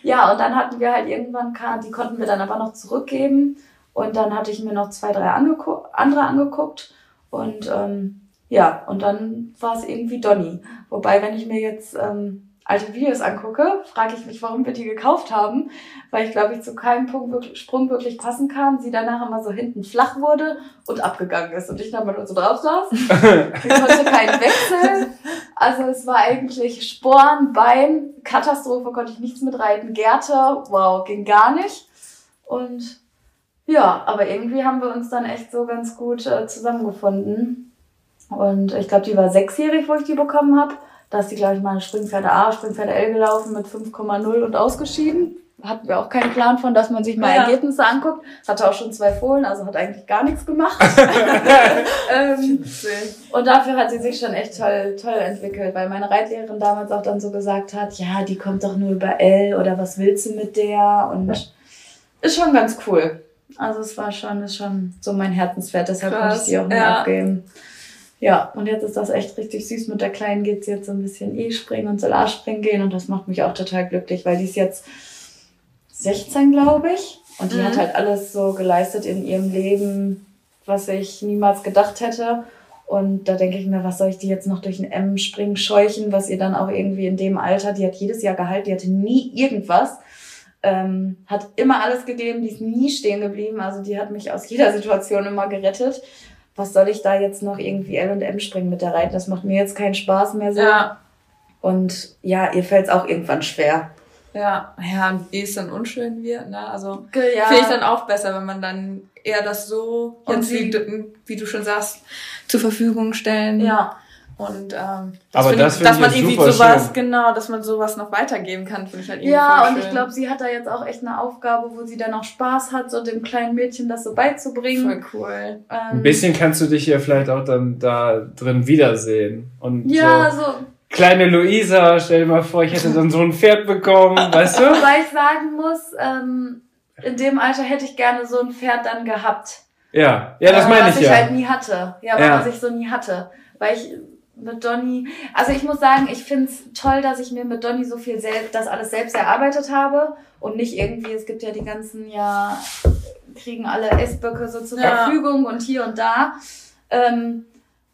Ja, und dann hatten wir halt irgendwann, die konnten wir dann aber noch zurückgeben. Und dann hatte ich mir noch zwei, drei angegu andere angeguckt. Und ähm, ja, und dann war es irgendwie Donny. Wobei, wenn ich mir jetzt ähm, alte Videos angucke, frage ich mich, warum wir die gekauft haben. Weil ich glaube, ich zu keinem Punkt wirklich, Sprung wirklich passen kann. Sie danach immer so hinten flach wurde und abgegangen ist. Und ich dann mal nur so drauf saß. Ich konnte keinen Wechsel. Also es war eigentlich Sporen, Bein, Katastrophe, konnte ich nichts mit reiten. Gerte, wow, ging gar nicht. Und ja, aber irgendwie haben wir uns dann echt so ganz gut äh, zusammengefunden. Und ich glaube, die war sechsjährig, wo ich die bekommen habe. Da ist die, glaube ich, mal Springpferde A, Springpferde L gelaufen mit 5,0 und ausgeschieden. Hatten wir auch keinen Plan von, dass man sich mal Ja. Ergebnisse anguckt. Hatte auch schon zwei Fohlen, also hat eigentlich gar nichts gemacht. ähm, und dafür hat sie sich schon echt toll, toll entwickelt, weil meine Reitlehrerin damals auch dann so gesagt hat, ja, die kommt doch nur über L oder was willst du mit der? Und ist schon ganz cool. Also es war schon, ist schon so mein Herzenspferd, deshalb konnte ich Krass, sie auch nie ja. abgeben. Ja, und jetzt ist das echt richtig süß. Mit der Kleinen geht sie jetzt so ein bisschen E-Springen und Solarspringen gehen und das macht mich auch total glücklich, weil die ist jetzt 16, glaube ich. Und die Mhm. hat halt alles so geleistet in ihrem Leben, was ich niemals gedacht hätte. Und da denke ich mir, was soll ich die jetzt noch durch ein M-Springen scheuchen, was ihr dann auch irgendwie in dem Alter, die hat jedes Jahr gehalten, die hatte nie irgendwas, ähm, hat immer alles gegeben, die ist nie stehen geblieben, also die hat mich aus jeder Situation immer gerettet. Was soll ich da jetzt noch irgendwie L und M springen mit der Reiten? Das macht mir jetzt keinen Spaß mehr so. Ja. Und ja, ihr fällt es auch irgendwann schwer. Ja, ja, und wie es dann unschön wird, ne? Also Ja. finde ich dann auch besser, wenn man dann eher das so, Und wie, du, wie du schon sagst, zur Verfügung stellen. ja. Und ähm, Aber find das ich, finde dass ich man irgendwie sowas, schön. genau, dass man sowas noch weitergeben kann, finde ich halt irgendwie Ja, voll und schön. ich glaube, sie hat da jetzt auch echt eine Aufgabe, wo sie dann auch Spaß hat, so dem kleinen Mädchen das so beizubringen. voll cool. Ähm, Ein bisschen kannst du dich ja vielleicht auch dann da drin wiedersehen. Und Ja, so, so, kleine Luisa, stell dir mal vor, ich hätte dann so ein Pferd bekommen, weißt du? weil ich sagen muss, ähm, in dem Alter hätte ich gerne so ein Pferd dann gehabt. Ja, ja, das Äh, meine was ich ich ja. halt nie hatte. Ja, aber Ja. was ich so nie hatte. Weil ich mit Donny, also ich muss sagen, ich find's toll, dass ich mir mit Donny so viel selbst, das alles selbst erarbeitet habe und nicht irgendwie, es gibt ja die ganzen, ja, kriegen alle Essböcke so zur Ja. Verfügung und hier und da. Ähm,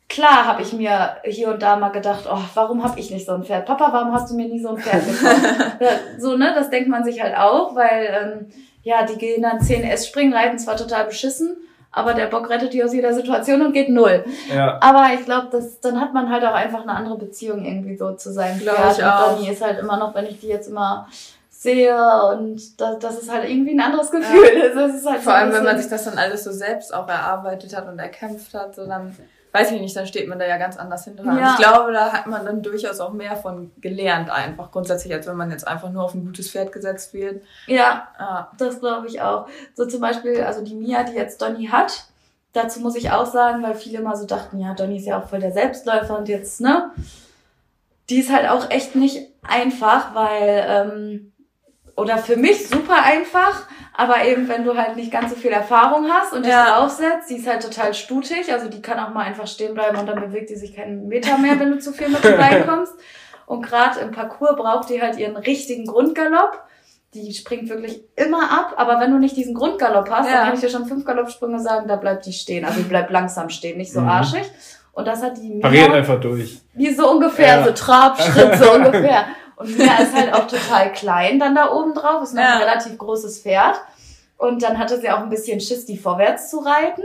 klar habe ich mir hier und da mal gedacht, oh, warum habe ich nicht so ein Pferd? Papa, warum hast du mir nie so ein Pferd gekauft? So, ne, das denkt man sich halt auch, weil, ähm, ja, die gehen dann 10 S springen, reiten zwar total beschissen, aber der Bock rettet die aus jeder Situation und geht null. Ja. Aber ich glaube, das dann hat man halt auch einfach eine andere Beziehung irgendwie so zu seinem Glaub Pferd. ich und auch. Donny ist halt immer noch, wenn ich die jetzt immer sehe und das, das ist halt irgendwie ein anderes Gefühl. Das ist halt so Vor allem, wenn man sich das dann alles so selbst auch erarbeitet hat und erkämpft hat, so dann, weiß ich nicht, dann steht man da ja ganz anders hinter. Ja. Ich glaube, da hat man dann durchaus auch mehr von gelernt einfach, grundsätzlich, als wenn man jetzt einfach nur auf ein gutes Pferd gesetzt wird. Ja, Ah, Das glaube ich auch. So zum Beispiel, also die Mia, die jetzt Donny hat, dazu muss ich auch sagen, weil viele mal so dachten, ja, Donny ist ja auch voll der Selbstläufer und jetzt, ne? Die ist halt auch echt nicht einfach, weil, ähm, oder für mich super einfach, aber eben, wenn du halt nicht ganz so viel Erfahrung hast und dich Ja. draufsetzt, die ist halt total stutig, also die kann auch mal einfach stehen bleiben und dann bewegt die sich keinen Meter mehr, wenn du zu viel mit reinkommst. Und gerade im Parcours braucht die halt ihren richtigen Grundgalopp. Die springt wirklich immer ab, aber wenn du nicht diesen Grundgalopp hast, Ja. dann kann ich dir schon fünf Galoppsprünge sagen, da bleibt die stehen. Also die bleibt langsam stehen, nicht so Mhm. arschig. Und das hat die Mia, Pariert einfach durch. wie so ungefähr, Ja. so Trabschritt, so ungefähr. Und Mia ist halt auch total klein dann da oben drauf, ist noch Ja. ein relativ großes Pferd. Und dann hatte sie auch ein bisschen Schiss, die vorwärts zu reiten.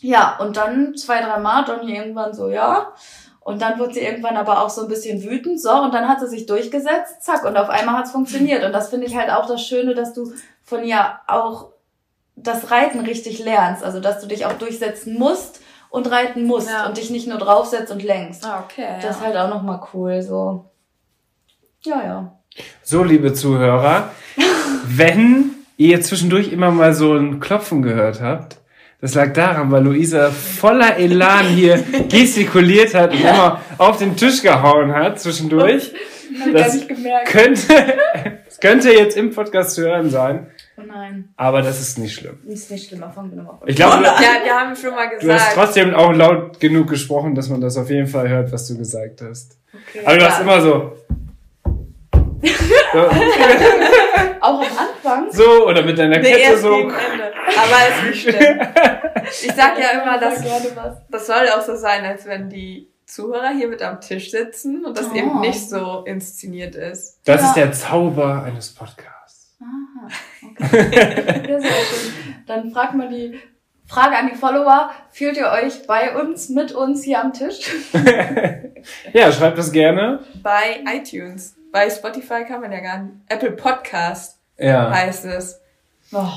Ja, und dann zwei, drei Mal, Donny irgendwann so, ja. Und dann wurde sie irgendwann aber auch so ein bisschen wütend, so, und dann hat sie sich durchgesetzt, zack, und auf einmal hat's funktioniert. Und das finde ich halt auch das Schöne, dass du von ihr auch das Reiten richtig lernst. Also, dass du dich auch durchsetzen musst und reiten musst Ja. und dich nicht nur draufsetzt und lenkst. Ah, okay. Das ist ja. halt auch nochmal cool, so. Ja, ja. So, liebe Zuhörer, wenn ihr zwischendurch immer mal so ein Klopfen gehört habt, das lag daran, weil Luisa voller Elan hier gestikuliert hat und immer auf den Tisch gehauen hat zwischendurch. Hab Das gar nicht gemerkt. könnte, das könnte jetzt im Podcast zu hören sein, Oh nein, aber das ist nicht schlimm. ist nicht schlimm, fangen wir nochmal von Ich glaube, Ja, wir haben schon mal du hast gesagt. trotzdem auch laut genug gesprochen, dass man das auf jeden Fall hört, was du gesagt hast. okay. Aber du hast immer so. So. Auch am Anfang? So, oder mit deiner Nee, Kette so. Aber ist nicht schlimm. Ich sag ja immer, das dass das soll auch so sein, als wenn die Zuhörer hier mit am Tisch sitzen und das Oh. eben nicht so inszeniert ist. Das Ja. ist der Zauber eines Podcasts. Aha, okay. Dann fragt mal die Frage an die Follower, fühlt ihr euch bei uns, mit uns hier am Tisch? Ja, schreibt das gerne. Bei iTunes. Bei Spotify kann man ja gar nicht. Apple Podcast Ja. heißt es. Oh.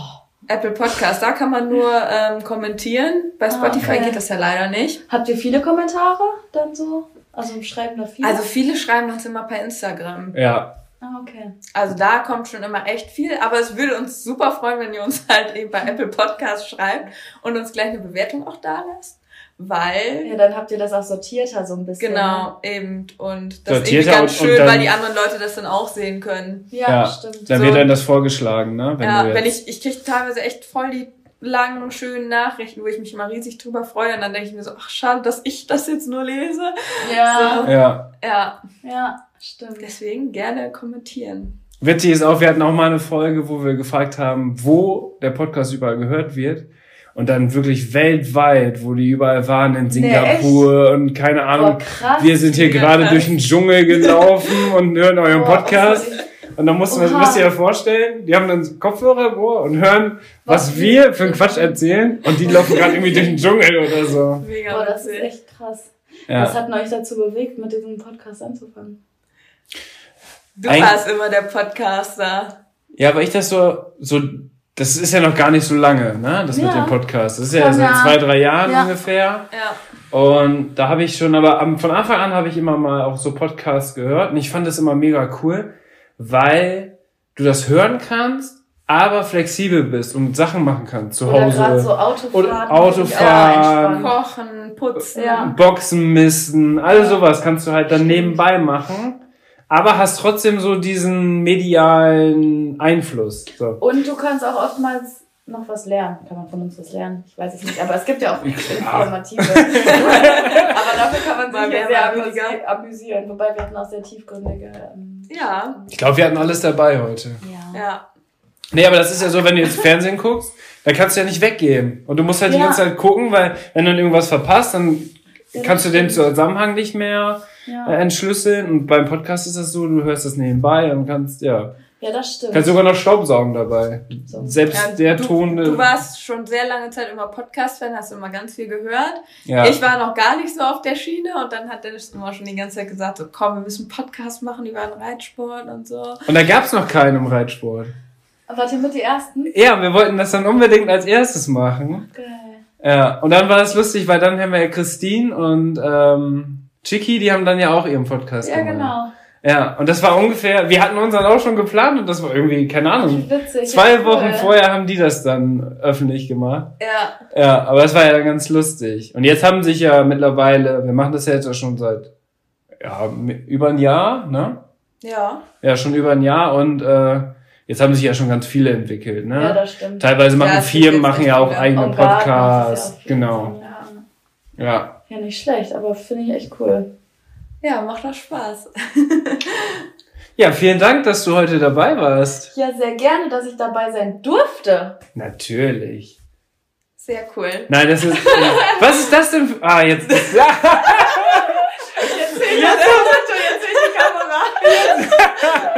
Apple Podcast, da kann man nur ähm, kommentieren. Bei Spotify okay. geht das ja leider nicht. Habt ihr viele Kommentare dann so? Also schreiben da viele? Also viele schreiben uns immer per Instagram. Ja. ah, okay. Also da kommt schon immer echt viel, aber es würde uns super freuen, wenn ihr uns halt eben bei Apple Podcast schreibt und uns gleich eine Bewertung auch da lasst. Weil, Ja, dann habt ihr das auch sortierter so ein bisschen. genau, eben. Und das ist Sortierter irgendwie ganz und schön, dann- weil die anderen Leute das dann auch sehen können. Ne? Ja, Ja. stimmt. Dann So. wird dann das vorgeschlagen, ne? Wenn ja, wenn ich, ich kriege teilweise echt voll die langen, schönen Nachrichten, wo ich mich immer riesig drüber freue und dann denke ich mir so, ach schade, dass ich das jetzt nur lese. Ja, Ja. Ja, ja, stimmt. deswegen gerne kommentieren. Witzig ist auch, wir hatten auch mal eine Folge, wo wir gefragt haben, wo der Podcast überall gehört wird. Und dann wirklich weltweit, wo die überall waren, in Singapur und keine Ahnung. Boah, krass. Wir sind hier gerade krass. durch den Dschungel gelaufen und hören euren Boah, Podcast. Und dann wir, Oha. müsst ihr ja vorstellen, die haben dann Kopfhörer im Ohr und hören, was, Was wir für einen Quatsch erzählen. Und die laufen gerade irgendwie durch den Dschungel oder so. Mega Boah, das ist echt krass. Was Ja. hat euch dazu bewegt, mit diesem Podcast anzufangen? Du Ein- warst immer der Podcaster. ja, aber ich das so, so, das ist ja noch gar nicht so lange, ne? Das mit Ja. dem Podcast. Das ist ja Schon, seit ja. zwei, drei Jahren Ja. ungefähr. Ja. Und da habe ich schon, aber von Anfang an habe ich immer mal auch so Podcasts gehört und ich fand das immer mega cool, weil du das hören kannst, aber flexibel bist und Sachen machen kannst zu Oder Hause. so Autofahren. Oder auch Autofahren. entspannt. Kochen, putzen. Ja. Boxen misten, all sowas kannst du halt dann nebenbei machen, aber hast trotzdem so diesen medialen Einfluss. So. Und du kannst auch oftmals noch was lernen. Kann man von uns was lernen? Ich weiß es nicht. Aber es gibt ja auch informative. aber dafür kann man sich ja sehr mal weniger. amüsi- amüsieren. Wobei wir hatten auch sehr tiefgründige. Ähm, Ja. Ich glaube, wir hatten alles dabei heute. ja. Ja. Nee, aber das ist ja so, wenn du jetzt Fernsehen guckst, dann kannst du ja nicht weggehen. Und du musst halt die Ja. ganze Zeit gucken, weil wenn du dann irgendwas verpasst, dann Ja, kannst du den. Zusammenhang nicht mehr Ja. äh, entschlüsseln. Und beim Podcast ist das so, du hörst das nebenbei und kannst, ja. Ja, das stimmt. Kannst sogar noch Staubsaugen dabei. So. Selbst Ja, der du, Ton. Du warst schon sehr lange Zeit immer Podcast-Fan, hast immer ganz viel gehört. ja. Ich war noch gar nicht so auf der Schiene und dann hat Dennis immer schon die ganze Zeit gesagt, so komm, wir müssen Podcast machen über den Reitsport und so. Und da gab's noch keinen im Reitsport. Wart ihr mit die ersten? Ja, wir wollten das dann unbedingt als erstes machen. Geil. Ja, und dann war es lustig, weil dann haben wir ja Christine und ähm, Chicky, die haben dann ja auch ihren Podcast Ja, gemacht. genau. Ja, und das war ungefähr, wir hatten unseren auch schon geplant und das war irgendwie, keine Ahnung, Witzig. zwei ja, cool. Wochen vorher haben die das dann öffentlich gemacht. Ja. Ja, aber das war ja ganz lustig. Und jetzt haben sich ja mittlerweile, wir machen das ja jetzt auch schon seit ja, über ein Jahr, ne? Ja. Ja, schon über ein Jahr und äh, jetzt haben sich ja schon ganz viele entwickelt, ne? Ja, das stimmt. Teilweise machen Ja, Firmen, machen ja auch eigene Podcasts. ja genau. Ja. Ja. Ja, nicht schlecht, aber finde ich echt cool. Ja, macht doch Spaß. Ja, vielen Dank, dass du heute dabei warst. Ja, sehr gerne, dass ich dabei sein durfte. Natürlich. Sehr cool. Nein, das ist. was ist das denn? Für, ah, jetzt. Jetzt die Kamera.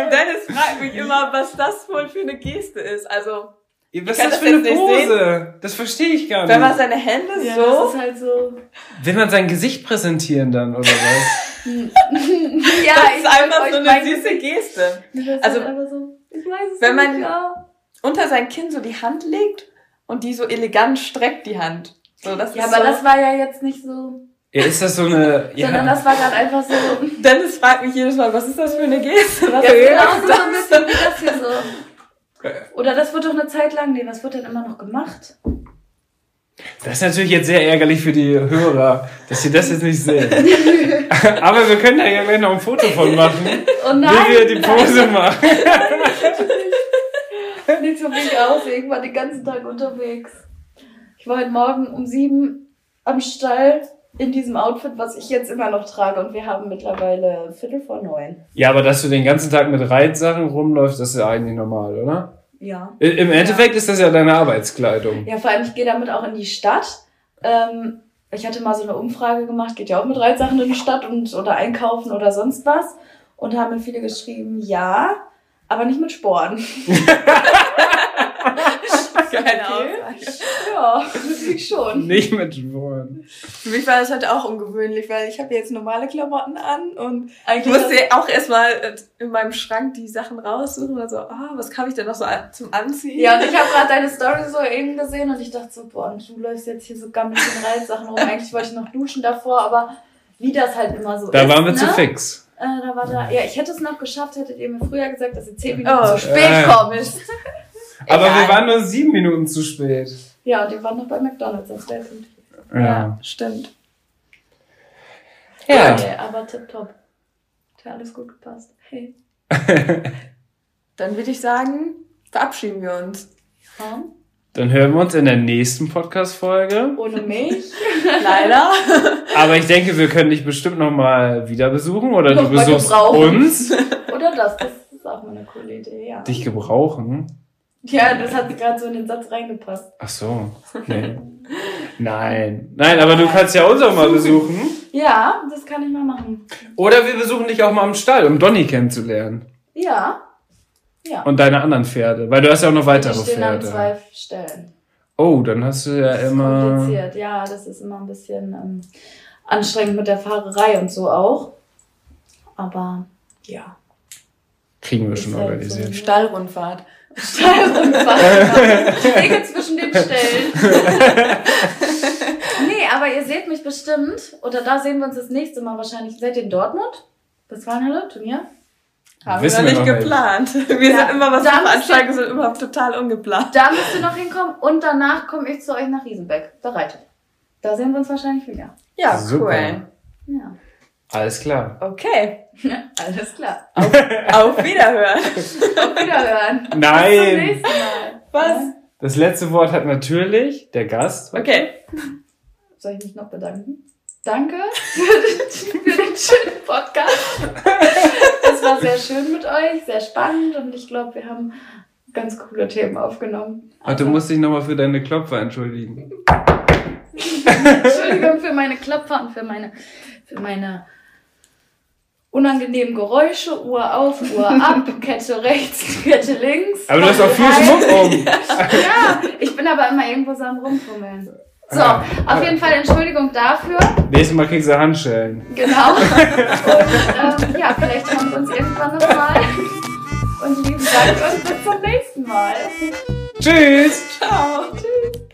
Dennis fragt mich immer, was das wohl für eine Geste ist. Also, was kann ist das das für eine nicht Pose? Das verstehe ich gar wenn man nicht. seine Hände Ja, so. das ist halt so. Will man sein Gesicht präsentieren dann, oder was? Ja, das ist einfach so eine süße Gesicht- Geste. Das ist Also, halt einfach so, ich weiß es wenn nicht, man- ja. Unter sein Kinn so die Hand legt und die so elegant streckt, die Hand. So, das Ja, ist aber so, das war ja jetzt nicht so, Ja, ist das so eine. sondern Ja. das war gerade einfach so, Dennis fragt mich jedes Mal, was ist das für eine Geste? Was ja, ist genau das? so ein bisschen wie das hier so. Oder das wird doch eine Zeit lang, nee, was wird denn immer noch gemacht? Das ist natürlich jetzt sehr ärgerlich für die Hörer, dass sie das jetzt nicht sehen. Aber wir können da ja gleich noch ein Foto von machen, Oh nein, wie wir die Pose machen. nicht so wie ich aussehe. Ich war den ganzen Tag unterwegs. Ich war heute Morgen um sieben am Stall in diesem Outfit, was ich jetzt immer noch trage. Und wir haben mittlerweile Viertel vor neun. Ja, aber dass du den ganzen Tag mit Reitsachen rumläufst, das ist ja eigentlich normal, oder? Ja. Im Endeffekt ist das ja deine Arbeitskleidung. Ja, vor allem, ich gehe damit auch in die Stadt. Ähm, ich hatte mal so eine Umfrage gemacht, geht ja auch mit Reitsachen in die Stadt und oder einkaufen oder sonst was. Und haben mir viele geschrieben, ja, aber nicht mit Sporen. Keine Okay. Aussage. Ja, ich schon. Nicht mit Sporen. Für mich war das heute auch ungewöhnlich, weil ich habe jetzt normale Klamotten an und ich Eigentlich musste auch erstmal in meinem Schrank die Sachen raussuchen und so, ah, was habe ich denn noch so zum Anziehen? Ja, und ich habe gerade deine Story so eben gesehen und ich dachte so, boah, und du läufst jetzt hier so gammelig in Reitsachen rum. Eigentlich wollte ich noch duschen davor, aber wie das halt immer so Da ist. waren wir ne? zu fix. Äh, da war da, ja, ich hätte es noch geschafft, hättet ihr mir früher gesagt, dass ihr zehn Minuten Oh, zu spät äh. kommt. Aber Egal. wir waren nur sieben Minuten zu spät. Ja, und ihr wart noch bei McDonalds, das wäre gut. Ja. stimmt. Ja. Okay, aber tipptopp. Hat ja alles gut gepasst. Hey. Dann würde ich sagen, verabschieden wir uns. Ja, Dann hören wir uns in der nächsten Podcast-Folge. ohne mich. Leider. Aber ich denke, wir können dich bestimmt nochmal wieder besuchen oder du Noch mal besuchst uns. Oder das, das ist auch mal eine coole Idee, ja. Dich gebrauchen? Ja, das hat gerade so in den Satz reingepasst. Ach so. Nee. Nein. Nein, aber du kannst ja uns auch mal besuchen. Ja, das kann ich mal machen. Oder wir besuchen dich auch mal im Stall, um Donny kennenzulernen. Ja. Ja. Und deine anderen Pferde. Weil du hast ja auch noch Die weitere stehen an Pferde. zwei Stellen. Oh, dann hast du ja immer. Kompliziert, ja, das ist immer ein bisschen ähm, anstrengend mit der Fahrerei und so auch. Aber ja. Kriegen wir Ist schon halt organisiert. so. Stallrundfahrt. Wege zwischen den Stellen. nee, aber ihr seht mich bestimmt. Oder da sehen wir uns das nächste Mal wahrscheinlich. Seid ihr in Dortmund? Westfalenhalle? Turnier? Haben Wissen wir wir noch nicht noch nicht. geplant. Wir Ja, sind immer, was veranstalten, sind immer total ungeplant. Da müsst ihr noch hinkommen. Und danach komme ich zu euch nach Riesenbeck. Bereit. Da sehen wir uns wahrscheinlich wieder. Ja, Super. cool. Ja. Alles klar. Okay. Alles klar. Auf Wiederhören. Auf Wiederhören. Bis zum Nein! nächsten Mal. Was? Das letzte Wort hat natürlich der Gast. Okay. Soll ich mich noch bedanken? Danke für den, schönen Podcast. Es war sehr schön mit euch, sehr spannend und ich glaube, wir haben ganz coole Themen aufgenommen. Und du musst dich nochmal für deine Klopfer entschuldigen. Entschuldigung für meine Klopfer und für meine, für meine unangenehmen Geräusche, Uhr auf, Uhr ab, Kette rechts, Kette links. Aber du hast auch viel. Schmuck um. Ja, ich bin aber immer irgendwo so am Rumfummeln. So, auf jeden Fall Entschuldigung dafür. Nächstes Mal kriegst du Handschellen. Genau. Und ähm, ja, vielleicht wir uns irgendwann nochmal. Und lieben Dank und bis zum nächsten Mal. Tschüss! Ciao. Tschüss.